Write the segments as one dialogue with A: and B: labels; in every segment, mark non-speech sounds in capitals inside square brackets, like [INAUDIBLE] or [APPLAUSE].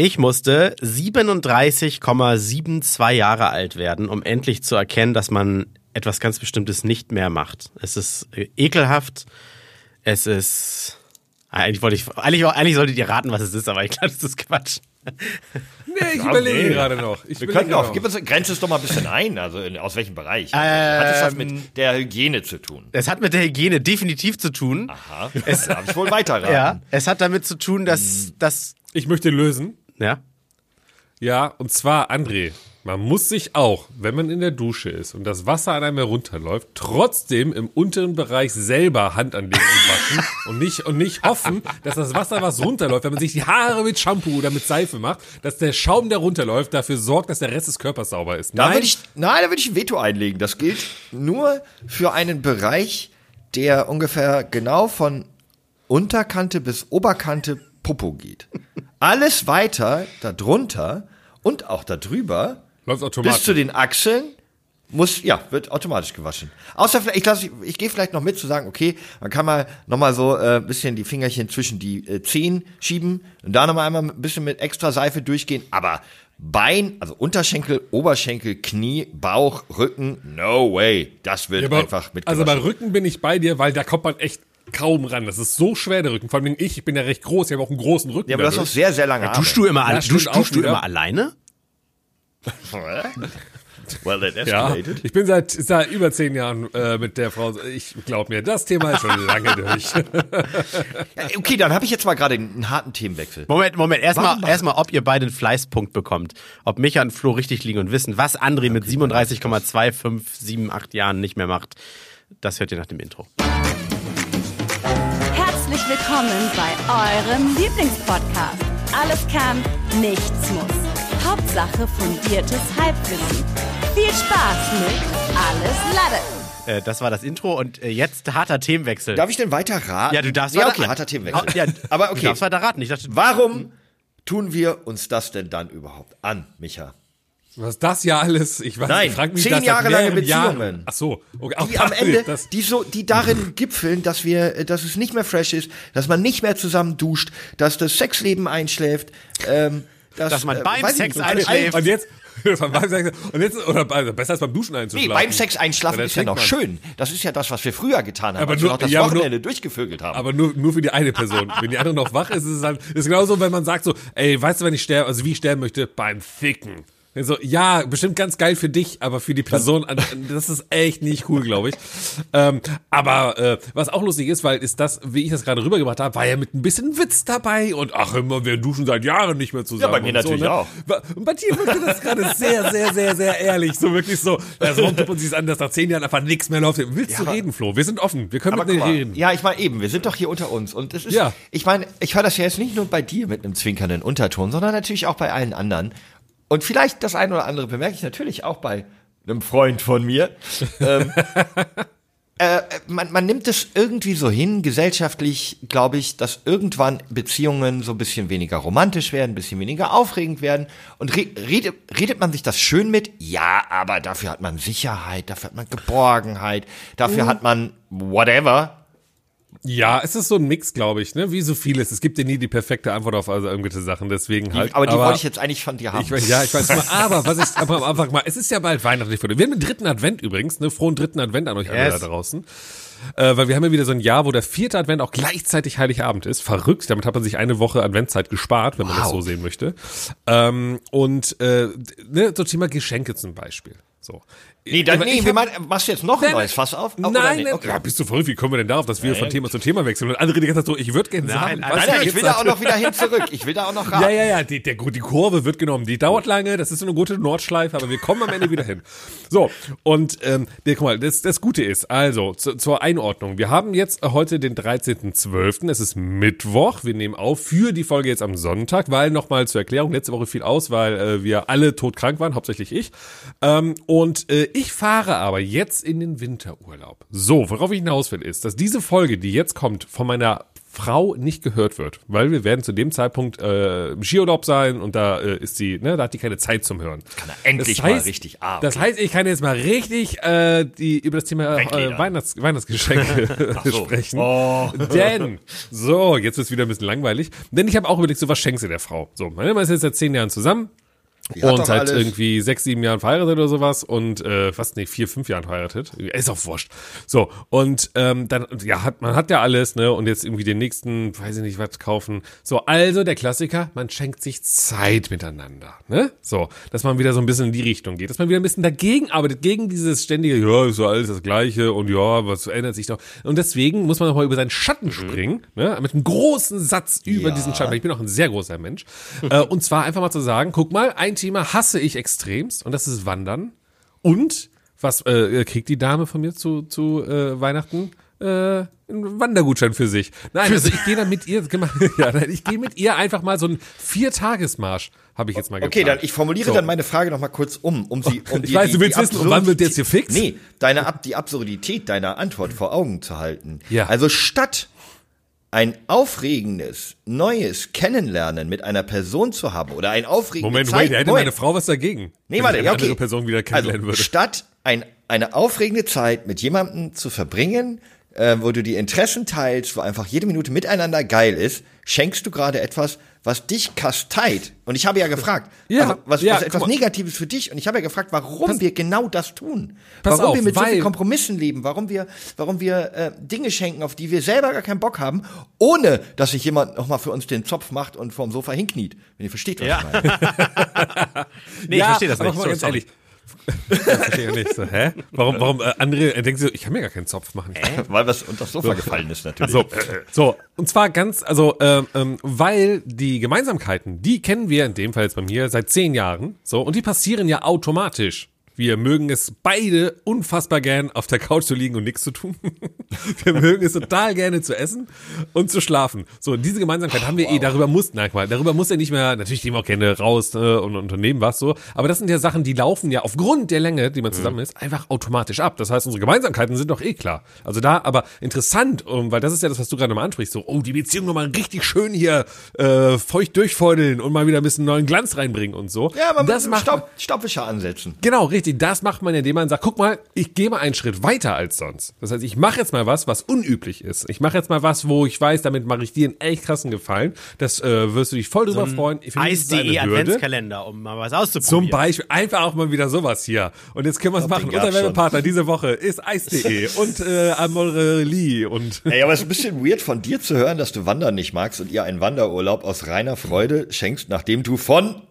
A: Ich musste 37,72 Jahre alt werden, um endlich zu erkennen, dass man etwas ganz Bestimmtes nicht mehr macht. Es ist äh, ekelhaft. Es ist. Eigentlich wollte ich. Eigentlich, eigentlich solltet ihr raten, was es ist, aber ich glaube, das ist Quatsch. [LAUGHS]
B: Nee, ich überlege gerade noch. Ich
C: Wir können doch,
B: noch.
C: gib uns, grenze es doch mal ein bisschen ein. Also in, aus welchem Bereich?
A: Ähm,
C: Hat es was mit der Hygiene zu tun?
A: Es hat mit der Hygiene definitiv zu tun.
C: Aha, es, darf ich wohl [LAUGHS] weiterraten.
A: Ja, es hat damit zu tun, dass das.
B: Ich möchte lösen.
A: Ja.
B: Ja, und zwar, André, man muss sich auch, wenn man in der Dusche ist und das Wasser an einem herunterläuft, trotzdem im unteren Bereich selber Hand anlegen und waschen [LAUGHS] und nicht, und nicht hoffen, dass das Wasser, was runterläuft, wenn man sich die Haare mit Shampoo oder mit Seife macht, dass der Schaum, der runterläuft, dafür sorgt, dass der Rest des Körpers sauber ist.
C: Da würde ich, nein, da würde ich ein Veto einlegen. Das gilt nur für einen Bereich, der ungefähr genau von Unterkante bis Oberkante Popo geht. Alles weiter darunter und auch darüber
B: läuft
C: bis zu den Achseln muss, ja, wird automatisch gewaschen. Außer vielleicht, ich, ich, ich gehe vielleicht noch mit zu sagen, okay, man kann mal nochmal so äh, ein bisschen die Fingerchen zwischen die äh, Zehen schieben und da nochmal einmal ein bisschen mit extra Seife durchgehen, aber Bein, also Unterschenkel, Oberschenkel, Knie, Bauch, Rücken, no way. Das wird
B: Ja, aber-
C: einfach mit
B: Also bei Rücken bin ich bei dir, weil da kommt man echt kaum ran. Das ist so schwer, der Rücken. Vor allem ich, ich bin ja recht groß, ich habe auch einen großen Rücken.
C: Ja, aber das ist auch
B: dadurch.
C: sehr, sehr lange Arme.
A: Duschst du immer,
B: Ja,
A: duschst, duschst du immer alleine? [LAUGHS]
C: Well, that
B: Ja,
C: escalated.
B: ich bin seit, seit über zehn Jahren äh, mit der Frau. Ich glaube mir, das Thema ist schon lange durch. [LAUGHS]
C: Ja, okay, dann habe ich jetzt mal gerade einen harten Themenwechsel.
A: Moment, Moment, erstmal, erstmal, ob ihr beide einen Fleißpunkt bekommt. Ob Micha und Flo richtig liegen und wissen, was André mit 37,2578 Jahren nicht mehr macht. Das hört ihr nach dem Intro.
D: Willkommen bei eurem Lieblingspodcast. Alles kann, nichts muss. Hauptsache fundiertes Halbwissen. Viel Spaß mit Alles Lade.
A: Äh, das war das Intro und äh, jetzt harter Themenwechsel.
C: Darf ich denn weiter raten?
A: ja, du darfst
C: Ja, okay, harter Themenwechsel.
A: Ja,
C: aber
A: Du
C: okay.
A: darfst weiter raten. Ich dachte,
C: Warum tun wir uns das denn dann überhaupt an, Micha?
B: Was das ja alles? Ich weiß,
C: Nein,
B: ich frag mich
C: zehn
B: das
C: Jahre lange
B: mehreren Jahren.
C: Beziehungen.
B: Ach so, okay. auch
C: Die am Ende,
B: das,
C: die so, die darin gipfeln, dass wir, äh, dass es nicht mehr fresh ist, dass man nicht mehr zusammen duscht, dass das Sexleben einschläft, ähm, dass,
A: Dass man
C: äh,
A: beim
C: ich
A: Sex
C: nicht,
A: einschläft.
B: und jetzt, [LAUGHS] beim Sex- und jetzt, oder also besser als beim Duschen
C: Nee,
B: einzuschlafen.
C: beim Sex einschlafen ist ja noch
B: man.
C: schön. Das ist ja das, was wir früher getan haben,
B: Aber
C: als
B: nur-
C: wir noch das
B: ja, nur-
C: Wochenende durchgevögelt haben.
B: Aber nur, nur für die eine Person. Wenn die andere noch wach ist, ist es halt, ist genauso, wenn man sagt so, ey, weißt du, wenn ich sterbe, also wie ich sterben möchte? Beim Ficken. So, ja, bestimmt ganz geil für dich, aber für die Person, das ist echt nicht cool, glaube ich. Ähm, aber äh, was auch lustig ist, weil ist das, wie ich das gerade rübergebracht habe, war ja mit ein bisschen Witz dabei und ach immer, wir duschen seit Jahren nicht mehr zusammen.
C: Ja, bei mir
B: und
C: natürlich
B: so, ne?
C: auch.
B: Und bei dir wirkte das gerade sehr, sehr, sehr, sehr ehrlich. So wirklich so, also warum tut man sich an, dass nach zehn Jahren einfach nichts mehr läuft? Willst du
C: aber-
B: reden, Flo? Wir sind offen. Wir können mit dir reden.
C: ja, ich meine eben, wir sind doch hier unter uns und es ist,
B: Ja.
C: ich meine, ich höre das ja jetzt nicht nur bei dir mit einem zwinkernden Unterton, sondern natürlich auch bei allen anderen. Und vielleicht das eine oder andere bemerke ich natürlich auch bei einem Freund von mir. ähm, [LAUGHS] äh, man, man nimmt es irgendwie so hin, gesellschaftlich, glaube ich, dass irgendwann Beziehungen so ein bisschen weniger romantisch werden, ein bisschen weniger aufregend werden. Und re redet, redet man sich das schön mit? Ja, aber dafür hat man Sicherheit, dafür hat man Geborgenheit, dafür hat man whatever.
B: Ja, es ist so ein Mix, glaube ich, ne? Wie so vieles. Es gibt ja nie die perfekte Antwort auf also irgendwelche Sachen, deswegen halt.
C: aber die wollte ich jetzt eigentlich von dir haben.
B: Ich ja, ich weiß mal, aber was ich aber [LAUGHS] am Anfang mal, es ist ja bald weihnachtlich für Wir haben den dritten Advent übrigens, ne? Frohen dritten Advent an euch alle
A: Yes.
B: da draußen. Äh, weil wir haben ja wieder so ein Jahr, wo der vierte Advent auch gleichzeitig Heiligabend ist. Verrückt. Damit hat man sich eine Woche Adventzeit gespart, wenn man das
C: Wow.
B: so sehen möchte. Ähm, und äh, ne, so Thema Geschenke zum Beispiel. So.
C: Nee, dann, nee,
B: hab-
C: meinen, machst du jetzt noch ein
B: Nein,
C: neues Fass auf?
B: Nein, nein,
C: Okay.
B: ja, bist du verrückt? Wie kommen wir denn darauf, dass wir von
C: ja.
B: Thema zu Thema wechseln? Und andere die ganze Zeit so, ich würde gerne sagen,
A: nein,
C: Nein, nein, ich will da auch noch wieder hin zurück. Ich will da auch noch raten.
B: Ja, ja, ja, die, der, die Kurve wird genommen. Die dauert lange, das ist so eine gute Nordschleife, aber wir kommen am Ende wieder hin. So, und ähm, nee, guck mal, das, das Gute ist, also zu, zur Einordnung. Wir haben jetzt heute den 13.12., es ist Mittwoch, wir nehmen auf für die Folge jetzt am Sonntag, weil nochmal zur Erklärung, letzte Woche fiel aus, weil äh, wir alle todkrank waren, hauptsächlich ich. Ähm, und äh, ich fahre aber jetzt in den Winterurlaub. So, worauf ich hinaus will, ist, dass diese Folge, die jetzt kommt, von meiner Frau nicht gehört wird, weil wir werden zu dem Zeitpunkt äh, im Skiurlaub sein und da äh, ist sie, ne, da hat die keine Zeit zum Hören.
C: Kann er endlich
B: Das heißt-
C: mal richtig ab.
B: Das heißt, ich kann jetzt mal richtig äh, die über das Thema äh. Weihnachts Weihnachtsgeschenke [LAUGHS] [LAUGHS]
C: so.
B: sprechen.
C: Oh.
B: Denn, so, jetzt wird's wieder ein bisschen langweilig. Denn ich habe auch überlegt, so was schenkst du der Frau? So, meine Mama ist jetzt seit zehn Jahren zusammen.
C: Die hat
B: und seit
C: alles.
B: irgendwie sechs, sieben Jahren verheiratet oder sowas und äh, fast nicht vier, fünf Jahren verheiratet. Ist auch wurscht. So, und ähm, dann, ja, hat, man hat ja alles, ne? Und jetzt irgendwie den nächsten, weiß ich nicht, was kaufen. So, also der Klassiker, man schenkt sich Zeit miteinander, ne? So, dass man wieder so ein bisschen in die Richtung geht, dass man wieder ein bisschen dagegen arbeitet, gegen dieses ständige, ja, ist so alles das Gleiche und ja, was ändert sich doch. Und deswegen muss man nochmal über seinen Schatten springen, ne? Mit einem großen Satz über
C: Ja.
B: diesen Schatten. Ich bin auch ein sehr großer Mensch. äh, und zwar einfach mal zu sagen, guck mal, ein Thema hasse ich extremst und das ist Wandern. Und was äh, kriegt die Dame von mir zu, zu äh, Weihnachten? Äh, einen Wandergutschein für sich. Nein, also ich gehe dann mit ihr, [LAUGHS] ja, nein, ich gehe mit ihr einfach mal so einen Viertagesmarsch, habe ich jetzt mal
C: Okay,
B: geplant.
C: dann ich formuliere
B: So.
C: dann meine Frage noch mal kurz um, um sie um [LAUGHS]
B: Ich weiß, du willst wissen, wann wird jetzt hier fix?
C: Nee, deine Ab die Absurdität deiner Antwort vor Augen zu halten.
B: Ja.
C: Also statt ein aufregendes, neues Kennenlernen mit einer Person zu haben oder ein aufregendes
B: Moment,
C: Zeit,
B: wait, hätte
C: Moment.
B: meine Frau was dagegen?
C: Nee, warte,
B: ich
C: ja,
B: eine
C: okay.
B: andere Person wieder kennenlernen
C: also,
B: würde.
C: Statt ein, eine aufregende Zeit mit jemandem zu verbringen, äh, wo du die Interessen teilst, wo einfach jede Minute miteinander geil ist, schenkst du gerade etwas, was dich kasteit. Und ich habe ja gefragt,
B: Ja,
C: also was,
B: ja,
C: was etwas
B: mal.
C: Negatives für dich. Und ich habe ja gefragt, warum wir genau das tun.
B: Pass
C: warum
B: auf,
C: wir mit so
B: weil-
C: viel Kompromissen leben, warum wir, warum wir äh, Dinge schenken, auf die wir selber gar keinen Bock haben, ohne dass sich jemand nochmal für uns den Zopf macht und vorm Sofa hinkniet. Wenn ihr versteht, was
A: Ja.
C: ich meine. [LAUGHS]
A: Nee, ich verstehe das
B: aber
A: nicht.
B: mal
A: So,
B: ganz
A: sorry.
B: ehrlich. Das verstehe ich nicht. So, hä? Warum, warum, äh, andere äh, denken so, ich kann mir gar keinen Zopf machen.
C: Weil was unter das Sofa gefallen ist natürlich.
B: So, so, und zwar ganz, also, ähm, ähm, weil die Gemeinsamkeiten, die kennen wir in dem Fall jetzt bei mir seit zehn Jahren, so, und die passieren ja automatisch. Wir mögen es beide unfassbar gern, auf der Couch zu liegen und nichts zu tun. [LAUGHS] Wir mögen es total gerne zu essen und zu schlafen. So, diese Gemeinsamkeit haben wir eh, darüber muss, na, guck mal, darüber muss er nicht mehr, natürlich gehen wir auch gerne raus ne, und unternehmen was so, aber das sind ja Sachen, die laufen ja aufgrund der Länge, die man zusammen ist, einfach automatisch ab. Das heißt, unsere Gemeinsamkeiten sind doch eh klar. Also da, aber interessant, um, weil das ist ja das, was du gerade mal ansprichst, so, oh, die Beziehung nochmal richtig schön hier äh, feucht durchfeudeln und mal wieder ein bisschen neuen Glanz reinbringen und so.
C: Ja, man
B: das
C: muss Staub, Staubwischer ansetzen.
B: Genau, richtig. Das macht man, indem man sagt, guck mal, ich gehe mal einen Schritt weiter als sonst. Das heißt, ich mache jetzt mal was, was unüblich ist. Ich mache jetzt mal was, wo ich weiß, damit mache ich dir einen echt krassen Gefallen. Das äh, wirst du dich voll drüber freuen. Ist eine
A: Eis.de
B: Hürde.
A: Adventskalender, um mal was auszuprobieren.
B: Zum Beispiel einfach auch mal wieder sowas hier. Und jetzt können wir es machen. Unser Werbepartner diese Woche ist Eis.de [LAUGHS] und äh, Amorelie und [LAUGHS]
C: Ey, aber es ist ein bisschen weird von dir zu hören, dass du Wandern nicht magst und ihr einen Wanderurlaub aus reiner Freude schenkst, nachdem du von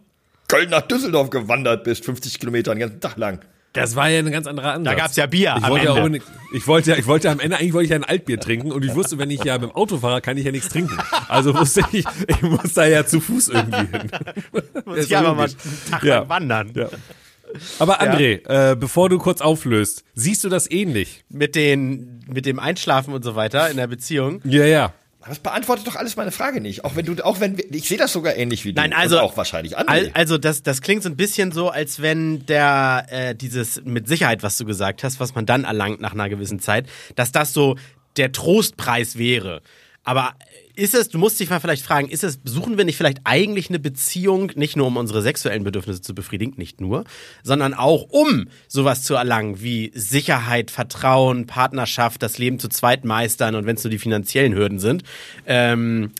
C: Köln nach Düsseldorf gewandert bist, 50 Kilometer den ganzen Tag lang.
B: das war ja ein ganz anderer Ansatz.
A: Da gab's ja Bier
B: Ich wollte, ja ohne, ich wollte ja, ich wollte ja am Ende eigentlich wollte ich ja ein Altbier trinken und ich wusste, wenn ich ja mit dem Auto fahre, kann ich ja nichts trinken. Also wusste ich, ich muss da ja zu Fuß irgendwie hin. [LAUGHS]
A: Muss ich aber mal einen Tag
B: Ja.
A: lang wandern.
B: Ja. Aber André, äh, bevor du kurz auflöst, siehst du das ähnlich?
A: Mit, den, mit dem Einschlafen und so weiter in der Beziehung.
B: Ja, ja.
C: Aber das beantwortet doch alles meine Frage nicht. Auch wenn du, auch wenn, ich sehe das sogar ähnlich wie du.
A: Nein, also
C: auch wahrscheinlich.
A: Al- Also das, das klingt so ein bisschen so, als wenn der äh, dieses mit Sicherheit, was du gesagt hast, was man dann erlangt nach einer gewissen Zeit, dass das so der Trostpreis wäre. Aber ist es, du musst dich mal vielleicht fragen, ist es, suchen wir nicht vielleicht eigentlich eine Beziehung, nicht nur um unsere sexuellen Bedürfnisse zu befriedigen, nicht nur, sondern auch um sowas zu erlangen wie Sicherheit, Vertrauen, Partnerschaft, das Leben zu zweit meistern und wenn es nur die finanziellen Hürden sind. Ähm,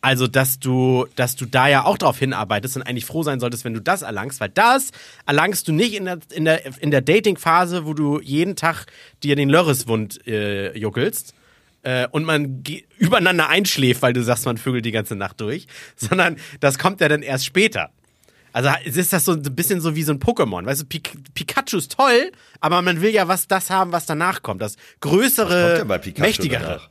A: also, dass du, dass du da ja auch drauf hinarbeitest und eigentlich froh sein solltest, wenn du das erlangst, weil das erlangst du nicht in der, in der, in der Dating-Phase, wo du jeden Tag dir den Lörreswund äh, juckelst äh, und man übereinander einschläft, weil du sagst, man vögelt die ganze Nacht durch, [LAUGHS] sondern das kommt ja dann erst später. Also ist das so ein bisschen so wie so ein Pokémon. Weißt du, Pik Pikachu ist toll, aber man will ja was das haben, was danach kommt. Das größere,
C: kommt denn bei Pikachu
A: mächtigere.
C: danach?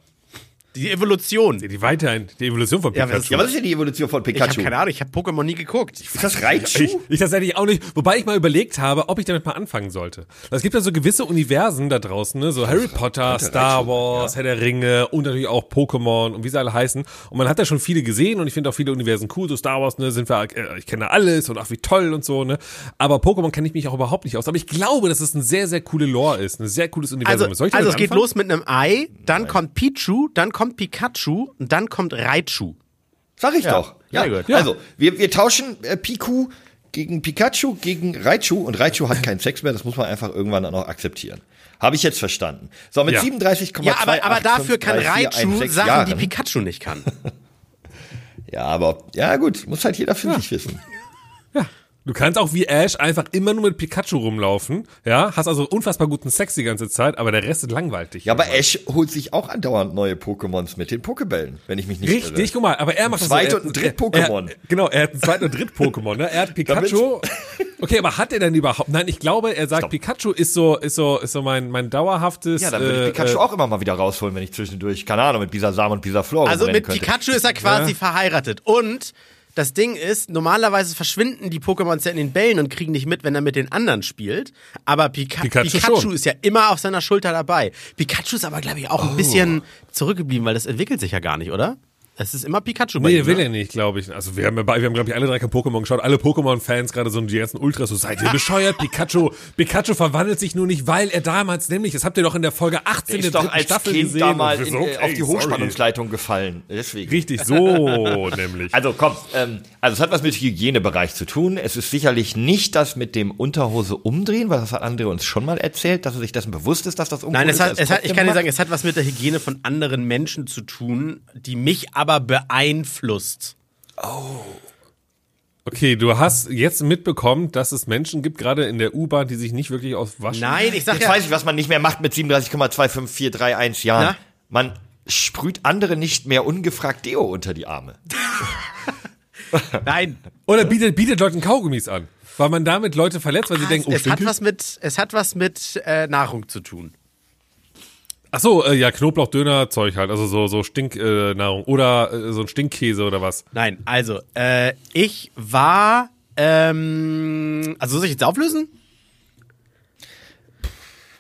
A: Die Evolution.
B: Die weiterhin, die Evolution von
A: Ja,
B: Pikachu.
A: was-
C: ja, was ist denn die Evolution von
A: Ich habe
C: Pikachu?
A: keine Ahnung, ich habe Pokémon nie geguckt.
C: ist das Raichu?
B: Ich, ich tatsächlich auch nicht, wobei ich mal überlegt habe, ob ich damit mal anfangen sollte. Es gibt ja so gewisse Universen da draußen, ne? so Harry Potter, Star Wars, Herr der Ringe und natürlich auch Pokémon und wie sie alle heißen. Und man hat da schon viele gesehen und ich finde auch viele Universen cool. So Star Wars, ne, sind wir, äh, ich kenne alles und ach wie toll und so, ne. Aber Pokémon kenne ich mich auch überhaupt nicht aus. Aber ich glaube, dass es ein sehr, sehr coole Lore ist, ein sehr cooles Universum.
A: Also, also es geht
B: anfangen?
A: los mit einem Ei, dann kommt Pichu, dann kommt kommt Pikachu und dann kommt Raichu.
C: Sag ich
A: Ja,
C: doch. Ja,
A: sehr gut.
C: also wir, wir tauschen äh, Piku gegen Pikachu gegen Raichu und Raichu hat keinen Sex mehr, das muss man einfach irgendwann dann auch akzeptieren. Habe ich jetzt verstanden. So, mit
B: Ja.
C: 37,2
A: Ja, aber, aber dafür kann Raichu Sachen, die Pikachu nicht kann. [LAUGHS]
C: Ja, aber ja gut, muss halt jeder für sich wissen.
B: Du kannst auch wie Ash einfach immer nur mit Pikachu rumlaufen, ja, hast also unfassbar guten Sex die ganze Zeit, aber der Rest ist langweilig.
C: Ja, aber Ash holt sich auch andauernd neue Pokémons mit den Pokebällen, wenn ich mich nicht
B: Richtig,
C: irre.
B: guck mal, aber er macht das
C: Zweit-
B: so,
C: und
B: er-
C: ein Dritt-Pokémon.
B: er- Genau, er hat ein Zweit- und Dritt-Pokémon, ne? Er hat [LAUGHS] Pikachu. Okay, aber hat er denn überhaupt? Nein, ich glaube, er sagt,
C: Stopp.
B: Pikachu ist so, ist so, ist so mein, mein dauerhaftes.
C: Ja, dann würde
B: äh,
C: ich Pikachu
B: äh,
C: auch immer mal wieder rausholen, wenn ich zwischendurch, keine Ahnung, mit Bisasam und Bisaflor
A: Also mit
C: könnte.
A: Pikachu ist er quasi verheiratet. Und das Ding ist, normalerweise verschwinden die Pokémons ja in den Bällen und kriegen nicht mit, wenn er mit den anderen spielt. Aber Pika
B: Pikachu
A: Pikachu, ist ja immer auf seiner Schulter dabei. Pikachu ist aber, glaube ich, auch ein
C: Oh.
A: bisschen zurückgeblieben, weil das entwickelt sich ja gar nicht, oder? Es ist immer Pikachu bei
B: Nee,
A: ihm,
B: will
A: ne?
B: er nicht, glaube ich. Also wir haben, ja bei- wir haben glaube ich, alle drei kein Pokémon geschaut. Alle Pokémon-Fans, gerade so die ganzen Ultras, so seid ihr bescheuert? Pikachu, Pikachu verwandelt sich nur nicht, weil er damals nämlich, das habt ihr doch in der Folge 18
C: Der
B: der
C: ist doch
B: dritten
C: als
B: Staffel
C: Kind
B: gesehen.
C: da mal
B: Und
C: in,
B: so,
C: äh, auf
B: okay,
C: die
B: sorry.
C: Hochspannungsleitung gefallen. Deswegen.
B: Richtig, so [LAUGHS] nämlich.
C: Also komm, ähm, also es hat was mit Hygienebereich zu tun. Es ist sicherlich nicht das mit dem Unterhose umdrehen, weil das hat André uns schon mal erzählt, dass er sich dessen bewusst ist, dass das uncool
A: Nein, es
C: ist.
A: hat,
C: er
A: es hat, ich
C: trotzdem
A: kann dir
C: macht.
A: sagen, es hat was mit der Hygiene von anderen Menschen zu tun, die mich aber beeinflusst.
B: Okay, du hast jetzt mitbekommen, dass es Menschen gibt, gerade in der U-Bahn, die sich nicht wirklich auswaschen.
A: Nein, ich sag
C: Jetzt
A: ja,
C: weiß ich, was man nicht mehr macht mit 37,25431 Jahren.
A: Na?
C: Man sprüht andere nicht mehr ungefragt Deo unter die Arme. [LAUGHS]
A: nein,
B: Oder bietet, bietet Leuten Kaugummis an. Weil man damit Leute verletzt, weil sie denken, oh,
A: es, hat was mit, es hat was mit äh, Nahrung zu tun.
B: Ach so, äh, ja, Knoblauch-Döner-Zeug halt, also so, so Stinknahrung. Äh, oder äh, so ein Stinkkäse oder was.
A: Nein, also, äh, ich war, ähm, also soll ich jetzt auflösen?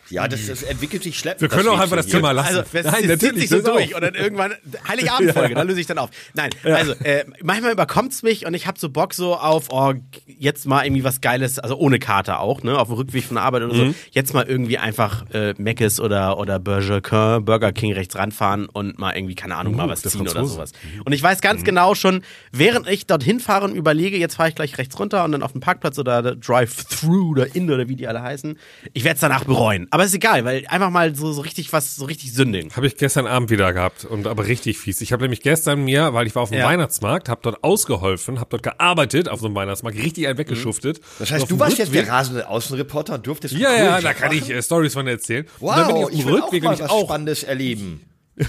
C: Ja, das, das entwickelt sich schleppend.
B: Wir können auch einfach das Thema
C: hier.
B: lassen.
A: Also, es,
B: Nein, natürlich,
A: sich so durch
B: auf.
A: und dann irgendwann Heiligabendfolge, [LAUGHS] da löse ich dann auf. Nein, also äh, manchmal überkommt's mich und ich habe so Bock so auf, oh, jetzt mal irgendwie was Geiles, also ohne Karte auch, ne, auf dem Rückweg von der Arbeit oder
B: Mhm.
A: so, jetzt mal irgendwie einfach äh, Mc's oder oder Burger King, Burger King rechts ranfahren und mal irgendwie keine Ahnung mal
B: Uh,
A: was
B: der
A: ziehen oder sowas. Und ich weiß ganz genau schon, während ich dorthin fahre und überlege, jetzt fahre ich gleich rechts runter und dann auf den Parkplatz oder Drive-Through oder In oder wie die alle heißen, ich werde es danach bereuen. Aber ist egal, weil einfach mal so, so richtig was, so richtig sündigen.
B: Habe ich gestern Abend wieder gehabt und aber richtig fies. Ich habe nämlich gestern mir, weil ich war auf dem
A: Ja.
B: Weihnachtsmarkt, habe dort ausgeholfen, habe dort gearbeitet auf so einem Weihnachtsmarkt, richtig einen weggeschuftet.
C: Das
B: Und
C: heißt, du warst jetzt
B: Rückweg-
C: der rasende Außenreporter und durftest
B: Ja, ja, da kann ich äh, Stories von erzählen.
C: Wow,
B: und dann bin ich auf dem
C: ich will auch
B: Rückweg
C: mal was
B: auch.
C: Spannendes erleben. [LAUGHS]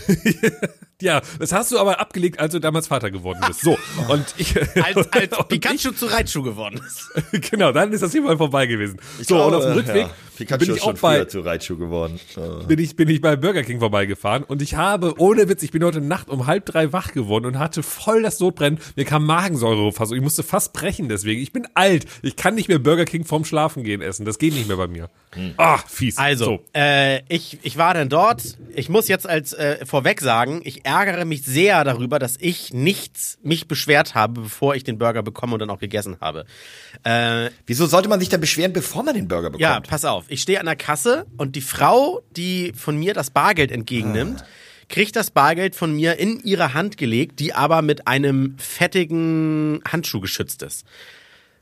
B: Ja, das hast du aber abgelegt, als du damals Vater geworden bist. So, [LAUGHS] und ich
A: Als, als [LAUGHS] Pikachu zu Raichu geworden ist.
B: ich, [LAUGHS] genau, dann ist das hier mal vorbei gewesen. So, und auf dem Rückweg
C: ja, Pikachu
B: bin ich auch bei
C: zu Raichu geworden.
B: Bin ich, bin ich bei Burger King vorbeigefahren und ich habe, ohne Witz, ich bin heute Nacht um halb drei wach geworden und hatte voll das Sodbrennen. Mir kam Magensäurefassung. Ich musste fast brechen deswegen. Ich bin alt. Ich kann nicht mehr Burger King vorm Schlafen gehen essen. Das geht nicht mehr bei mir. Ah, fies.
A: Also,
B: So.
A: äh, ich, ich war dann dort. Ich muss jetzt als äh, vorweg sagen, ich ärgere mich sehr darüber, dass ich nichts mich beschwert habe, bevor ich den Burger bekomme und dann auch gegessen habe. Äh,
C: Wieso sollte man sich denn beschweren, bevor man den Burger bekommt?
A: ja, pass auf. Ich stehe an der Kasse und die Frau, die von mir das Bargeld entgegennimmt, kriegt das Bargeld von mir in ihre Hand gelegt, die aber mit einem fettigen Handschuh geschützt ist.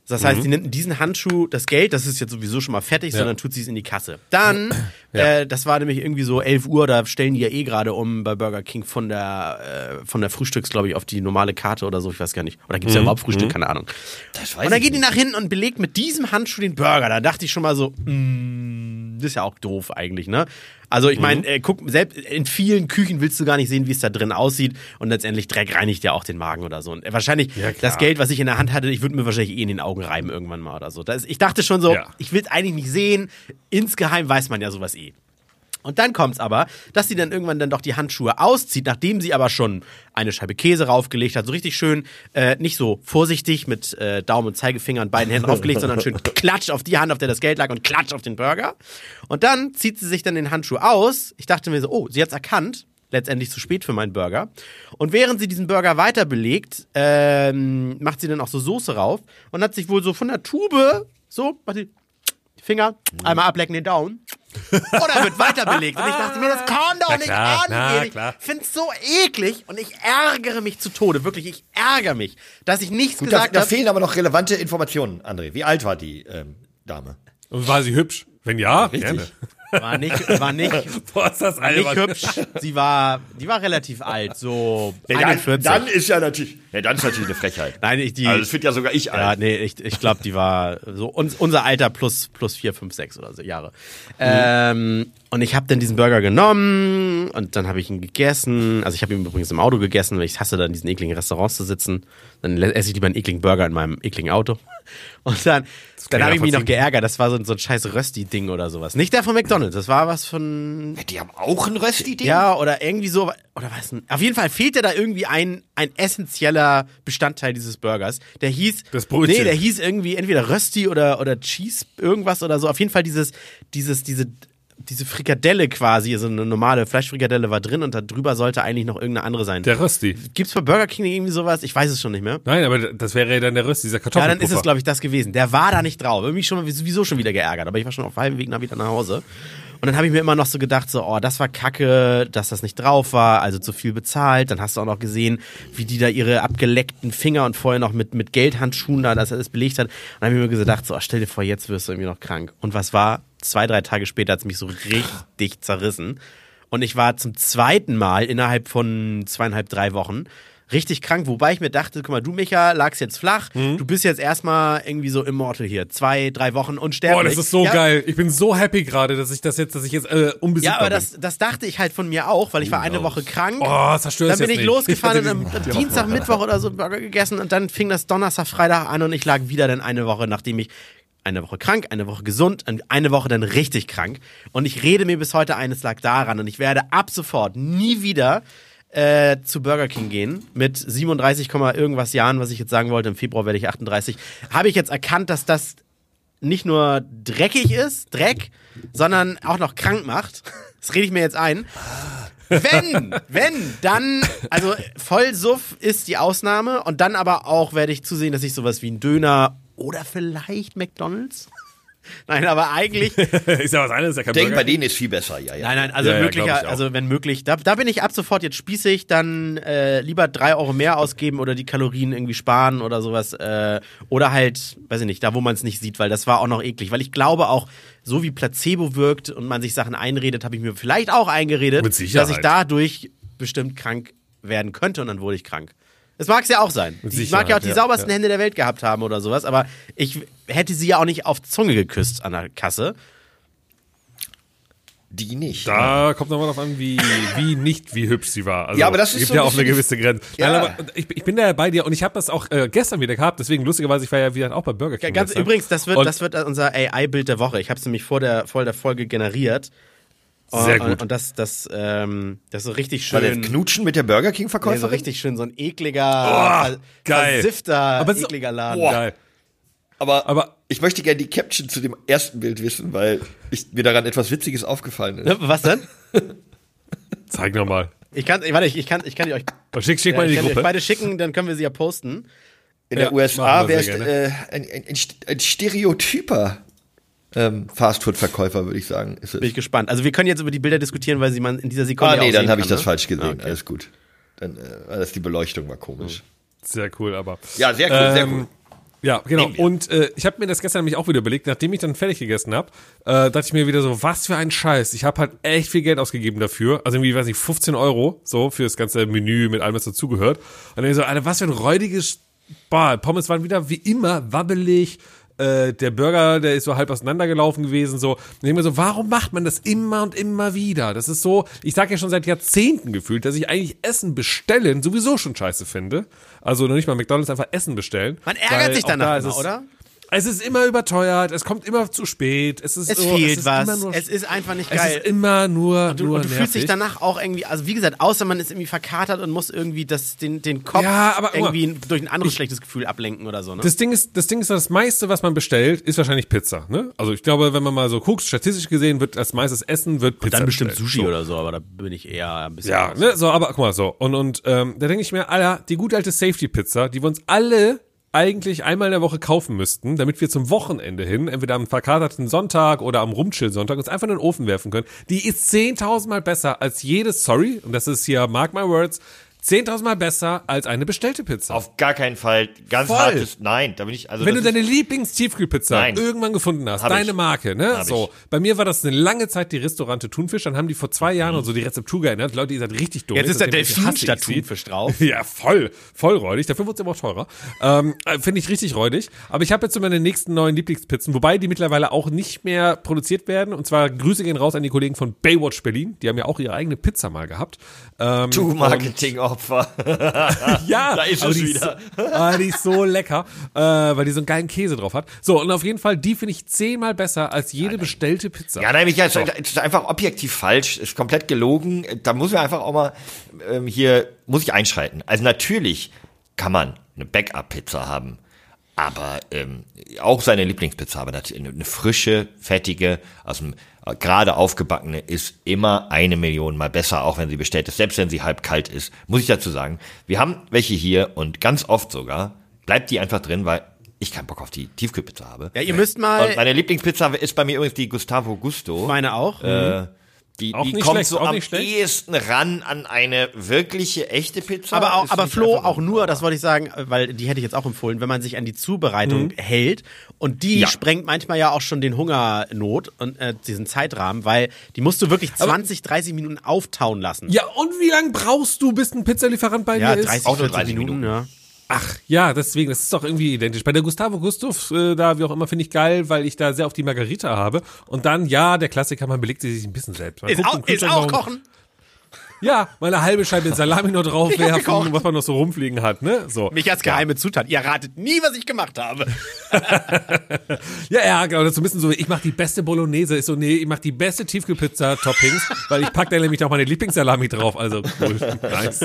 A: Das heißt, sie nimmt in diesen Handschuh das Geld, das ist jetzt sowieso schon mal fertig, sondern tut sie es in die Kasse. Dann, äh, das war nämlich irgendwie so 11 Uhr, da stellen die ja eh gerade um bei Burger King von der, äh, von der Frühstücks, glaube ich, auf die normale Karte oder so, ich weiß gar nicht. Oder gibt's ja überhaupt Frühstück, keine Ahnung.
C: Das weiß
A: Und dann geht die nach hinten und belegt mit diesem Handschuh den Burger. Da dachte ich schon mal so, mm, das ist ja auch doof eigentlich, ne? Also ich meine, äh, guck, selbst in vielen Küchen willst du gar nicht sehen, wie es da drin aussieht und letztendlich Dreck reinigt ja auch den Magen oder so. Und äh, wahrscheinlich
B: Ja,
A: das Geld, was ich in der Hand hatte, ich würde mir wahrscheinlich eh in den Augen reiben irgendwann mal oder so. Das, ich dachte schon so,
B: Ja.
A: ich will es eigentlich nicht sehen. Insgeheim weiß man ja sowas eh. Und dann kommt's aber, dass sie dann irgendwann dann doch die Handschuhe auszieht, nachdem sie aber schon eine Scheibe Käse raufgelegt hat. So richtig schön, äh, nicht so vorsichtig mit äh, Daumen und Zeigefinger und beiden Händen raufgelegt, sondern schön [LAUGHS] klatsch auf die Hand, auf der das Geld lag und klatsch auf den Burger. Und dann zieht sie sich dann den Handschuh aus. Ich dachte mir so, oh, sie hat's erkannt. Letztendlich zu spät für meinen Burger. Und während sie diesen Burger weiter belegt, ähm, macht sie dann auch so Soße rauf und hat sich wohl so von der Tube, so, macht sie Finger, einmal ablecken den Daumen. Oder wird weiter belegt. Und ich dachte mir, das kann doch
B: Na
A: nicht
B: klar, na
A: angehen.
B: klar.
A: Ich finde es so eklig und ich ärgere mich zu Tode. Wirklich, ich ärgere mich, dass ich nichts
C: Gut, da,
A: gesagt
C: da
A: habe.
C: fehlen aber noch relevante Informationen, André. Wie alt war die ähm, Dame?
B: Und war sie hübsch? Wenn ja, gerne.
A: War nicht, war nicht, [LAUGHS]
B: Boah, ist das
A: war nicht
B: albern.
A: hübsch. Sie war, die war relativ alt, so
C: Ja,
A: 41.
C: Dann, dann ist ja natürlich, ja, dann ist natürlich eine Frechheit.
A: Nein, ich, die,
C: Also das finde ja sogar ich
A: Ja,
C: alt.
A: nee, ich, ich glaube, die war so uns, unser Alter plus, plus vier, fünf, sechs oder so Jahre. Ähm, und ich habe dann diesen Burger genommen und dann habe ich ihn gegessen. Also ich habe ihn übrigens im Auto gegessen, weil ich hasse dann in diesen ekligen Restaurants zu sitzen. Dann esse ich lieber einen ekligen Burger in meinem ekligen Auto. Und dann, dann
B: ich
A: habe ich mich noch
B: nachvollziehen.
A: geärgert. Das war so, ein- so ein scheiß Rösti-Ding oder sowas. Nicht der von McDonalds, das war was von
C: Die haben auch ein Rösti-Ding?
A: ja, oder irgendwie so, oder was denn? Auf jeden Fall fehlte da irgendwie ein, ein essentieller Bestandteil dieses Burgers. Der hieß,
B: Das Brötchen.
A: nee, der hieß irgendwie entweder Rösti oder, oder Cheese irgendwas oder so. Auf jeden Fall dieses, dieses, diese, diese Frikadelle quasi, also eine normale Fleischfrikadelle war drin und da drüber sollte eigentlich noch irgendeine andere sein.
B: Der Rösti.
A: Gibt's bei Burger King irgendwie sowas? Ich weiß es schon nicht mehr.
B: Nein, aber das wäre ja dann der Rösti, dieser
A: Ja,
B: Kartoffelpuffer.
A: dann ist es, glaube ich, das gewesen. Der war da nicht drauf. Irgendwie schon sowieso schon wieder geärgert, aber ich war schon auf halbem Weg nach wieder nach Hause. Und dann habe ich mir immer noch so gedacht, so, oh, das war kacke, dass das nicht drauf war, also zu viel bezahlt. Dann hast du auch noch gesehen, wie die da ihre abgeleckten Finger und vorher noch mit, mit Geldhandschuhen da das alles belegt hat. Und dann habe ich mir gedacht, so, oh, stell dir vor, jetzt wirst du irgendwie noch krank. Und was war? Zwei, drei Tage später hat es mich so richtig zerrissen. Und ich war zum zweiten Mal innerhalb von zweieinhalb, drei Wochen richtig krank, wobei ich mir dachte, guck mal, du Micha lagst jetzt flach,
B: Mhm.
A: du bist jetzt erstmal irgendwie so immortal hier, zwei, drei Wochen
B: Boah,
A: unsterblich.
B: das ist so
A: ja,
B: geil. Ich bin so happy gerade, dass ich das jetzt, dass ich jetzt äh, unbesiegbar
A: Ja, aber
B: bin.
A: das, das dachte ich halt von mir auch, weil ich war eine Woche krank.
B: Oh, zerstör
A: Dann bin ich
B: nicht.
A: losgefahren [LAUGHS] und
B: Ich
A: am
B: hatte
A: Dienstag, Mittwoch oder so Burger gegessen und dann fing das Donnerstag, Freitag an und ich lag wieder dann eine Woche, nachdem ich eine Woche krank, eine Woche gesund und eine Woche dann richtig krank. Und ich rede mir bis heute ein, es lag daran und ich werde ab sofort nie wieder äh, zu Burger King gehen mit 37, Komma irgendwas Jahren, was ich jetzt sagen wollte. Im Februar werde ich 38. Habe ich jetzt erkannt, dass das nicht nur dreckig ist, Dreck, sondern auch noch krank macht. [LAUGHS] Das rede ich mir jetzt ein. Wenn, wenn, dann, also Vollsuff ist die Ausnahme und dann aber auch werde ich zusehen, dass ich sowas wie ein Döner oder vielleicht McDonalds. [LAUGHS] Nein, aber eigentlich, [LAUGHS]
B: ist ja was anderes, ja kein
C: Denk,
B: Burger.
C: bei denen ist viel besser, ja, ja.
A: nein, nein, also
B: Ja, ja, ich auch.
A: also wenn möglich, da, da bin ich ab sofort jetzt spießig, dann äh, lieber drei Euro mehr ausgeben oder die Kalorien irgendwie sparen oder sowas. Äh, oder halt, weiß ich nicht, da wo man es nicht sieht, weil das war auch noch eklig. Weil ich glaube auch, so wie Placebo wirkt und man sich Sachen einredet, habe ich mir vielleicht auch eingeredet, dass ich dadurch bestimmt krank werden könnte und dann wurde ich krank. Es mag es ja auch sein.
B: Mit
A: Ich mag ja auch die
B: ja,
A: saubersten
B: ja.
A: Hände der Welt gehabt haben oder sowas, aber ich hätte sie ja auch nicht auf die Zunge geküsst an der Kasse.
C: Die nicht.
B: Da kommt nochmal drauf an, wie, wie nicht, wie hübsch sie war. Also,
C: Ja, aber das ist
B: gibt
C: so
B: ja auch eine gewisse Grenze.
C: Ja.
B: Nein, aber ich, ich bin da bei dir und ich habe das auch äh, gestern wieder gehabt. Deswegen lustigerweise, ich war ja wieder auch bei Burger King.
A: Ganz
B: gestern.
A: übrigens, das wird,
B: Und-
A: das wird unser AI-Bild der Woche. Ich habe es nämlich vor der, vor der Folge generiert. Und,
B: Sehr gut.
A: Und, und das, das, ähm, das ist so richtig
C: War der
A: schön.
C: Knutschen mit der Burger King
A: Nee,
C: Verkäuferin?
A: so richtig schön, so ein ekliger, ver-
B: geil.
A: versiffter,
B: Aber so-
A: ekliger Laden.
C: Boah.
B: Geil.
C: Aber,
B: Aber-
C: ich möchte gerne die Caption zu dem ersten Bild wissen, weil ich, mir daran etwas Witziges aufgefallen ist.
A: Was denn? [LAUGHS]
B: Zeig nochmal.
A: Ich kann, warte, ich, ich kann, ich kann die euch,
B: Schick, schick mal in
A: ich
B: die
A: die euch
B: Gruppe.
A: beide schicken, dann können wir sie ja posten.
C: In
B: Ja,
C: der USA wäre äh, ein, ein, ein stereotyper ähm, Fastfood-Verkäufer, würde ich sagen. Ist es.
A: Bin ich gespannt. Also wir können jetzt über die Bilder diskutieren, weil sie man in dieser Sekunde
C: Ah,
A: ja
C: nee, dann habe ich
A: kann,
C: das
A: ne?
C: falsch gesehen.
A: Ah, okay.
C: Alles gut. Dann, äh, war das die Beleuchtung war komisch.
B: Sehr cool, aber.
C: Ja, sehr cool, sehr
B: Ähm,
C: cool.
B: Ja, genau. Und äh, ich habe mir das gestern nämlich auch wieder überlegt, nachdem ich dann fertig gegessen habe, äh, dachte ich mir wieder so, was für ein Scheiß. Ich habe halt echt viel Geld ausgegeben dafür. Also irgendwie, weiß ich, 15 Euro so für das ganze Menü mit allem, was dazugehört. Und dann so, Alter, was für ein räudiges Bar. Pommes waren wieder wie immer wabbelig. Äh, der Burger, der ist so halb auseinandergelaufen gewesen. So. Und ich mir so, warum macht man das immer und immer wieder? Das ist so, ich sage ja schon seit Jahrzehnten gefühlt, dass ich eigentlich Essen bestellen sowieso schon scheiße finde. Also noch nicht mal McDonalds einfach Essen bestellen.
A: Man ärgert sich danach
B: da
A: immer, oder?
B: Es ist immer überteuert, es kommt immer zu spät, es ist
A: Es
B: so,
A: fehlt
B: es ist
A: was.
B: Immer nur,
A: es ist einfach nicht
B: es
A: geil.
B: ist immer nur,
A: Du,
B: nur
A: und du fühlst dich
B: nervig.
A: danach auch irgendwie, also wie gesagt, außer man ist irgendwie verkatert und muss irgendwie das, den, den Kopf
B: Ja, aber
A: irgendwie durch ein anderes schlechtes Gefühl ablenken oder so, ne?
B: Das Ding ist, das Ding ist, das meiste, was man bestellt, ist wahrscheinlich Pizza. Ne? Also ich glaube, wenn man mal so guckt, statistisch gesehen wird als meistes Essen wird Pizza.
A: Dann bestimmt
B: bestellt.
A: Sushi
B: so.
A: oder so, aber da bin ich eher ein bisschen.
B: Ja, ne, so, aber guck mal so. Und, und ähm, da denke ich mir, Alter, die gute alte Safety-Pizza, die wir uns alle eigentlich einmal in der Woche kaufen müssten, damit wir zum Wochenende hin, entweder am verkaterten Sonntag oder am Rumchill-Sonntag, uns einfach in den Ofen werfen können, die ist 10.000 Mal besser als jedes, sorry, und das ist hier, mark my words, 10.000 Mal besser als eine bestellte Pizza.
C: Auf gar keinen Fall. Ganz
B: Voll.
C: hartes, nein, da bin ich, also
B: Wenn du deine Lieblings-Tiefkühlpizza irgendwann gefunden hast,
C: Hab
B: deine
C: ich.
B: Marke, ne?
C: Hab
B: So, bei mir war das eine lange Zeit die Restaurante Thunfisch, dann haben die vor zwei Jahren und so die Rezeptur geändert. Leute, ihr seid richtig dumm.
A: Jetzt ist da Delfin
B: ich
A: statt. Thunfisch drauf. [LAUGHS]
B: Ja, voll, voll räudig. Dafür wird es aber auch teurer. Ähm, äh, Finde ich richtig räudig. Aber ich habe jetzt so meine nächsten neuen Lieblingspizzen, wobei die mittlerweile auch nicht mehr produziert werden. Und zwar Grüße gehen raus an die Kollegen von Baywatch Berlin. Die haben ja auch ihre eigene Pizza mal gehabt. Ähm,
C: Du
B: und-
C: Marketingopfer. [LAUGHS] [LAUGHS]
B: ja,
C: Da ist es
B: die
C: wieder.
B: Ist, so- ah, die ist so lecker, äh, weil die so einen geilen Käse drauf hat. So, und auf jeden Fall, die finde ich zehnmal besser als jede bestellte Pizza.
C: Ja, nein, Michael, es ist einfach objektiv falsch, ist komplett gelogen. Da muss man einfach auch mal ähm, hier, muss ich einschreiten. Also natürlich kann man eine Backup-Pizza haben, aber ähm, auch seine Lieblingspizza, aber natürlich eine frische, fettige, aus dem gerade aufgebackene ist immer eine Million mal besser, auch wenn sie bestellt ist, selbst wenn sie halb kalt ist, muss ich dazu sagen. Wir haben welche hier und ganz oft sogar bleibt die einfach drin, weil ich keinen Bock auf die Tiefkühlpizza habe.
A: Ja, ihr müsst mal,
C: Und meine Lieblingspizza ist bei mir übrigens die Gustavo Gusto.
A: meine auch.
C: Äh, die,
B: Auch
C: die
B: nicht
C: kommt
B: schlecht,
C: so
B: auch
C: am ehesten ran an eine wirkliche, echte Pizza.
A: Aber auch, aber Flo, auch nur, das wollte ich sagen, weil die hätte ich jetzt auch empfohlen, wenn man sich an die Zubereitung hält und die
C: Ja.
A: sprengt manchmal ja auch schon den Hungernot und äh, diesen Zeitrahmen, weil die musst du wirklich 20, 30 Minuten auftauen lassen.
B: Ja, und wie lange brauchst du, bis ein Pizzalieferant bei
A: Ja,
B: dir ist?
A: 30,
C: Auch nur
A: 40
C: 30
A: Minuten,
C: Minuten.
A: ja.
B: Ach, ja, deswegen, das ist doch irgendwie identisch. Bei der Gustavo Gustav, äh, da wie auch immer, finde ich geil, weil ich da sehr auf die Margarita habe. Und dann, ja, der Klassiker, man belegt sie sich ein bisschen selbst. Man
A: Ist auch, ist auch kochen.
B: Ja, mal eine halbe Scheibe Salami noch draufwerfen,
A: gekocht.
B: was man noch so rumfliegen hat, ne? So.
A: Mich als geheime Zutat. Ihr ratet nie, was ich gemacht habe. [LAUGHS]
B: Ja, ja, genau, das ist so ein bisschen so, ich mache die beste Bolognese, ist so, nee, ich mache die beste Tiefkühlpizza-Toppings, [LAUGHS] weil ich pack da nämlich noch meine Lieblingssalami drauf, also cool, nice,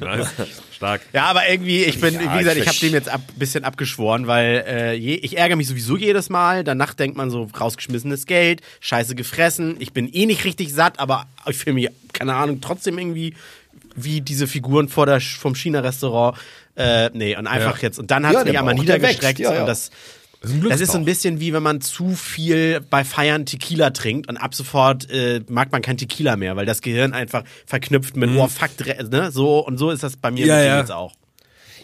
B: nice, stark.
A: Ja, aber irgendwie, ich bin,
C: Ja,
A: wie gesagt,
C: ich
A: habe dem jetzt ein bisschen abgeschworen, weil äh, je, ich ärgere mich sowieso jedes Mal. Danach denkt man so, rausgeschmissenes Geld, scheiße gefressen. Ich bin eh nicht richtig satt, aber ich fühle mich, keine Ahnung, trotzdem irgendwie wie diese Figuren vor der, vom China-Restaurant. Äh, nee, und einfach
B: Ja.
A: jetzt. Und dann hat es
C: Ja,
A: mich einmal niedergestreckt.
C: ja, ja.
A: Und das,
B: Das ist ein
A: das ist so ein bisschen wie wenn man zu viel bei Feiern Tequila trinkt und ab sofort äh, mag man kein Tequila mehr, weil das Gehirn einfach verknüpft mit, oh fuck, ne? So, und so ist das bei mir
B: Mhm. Ja, ja.
A: jetzt auch.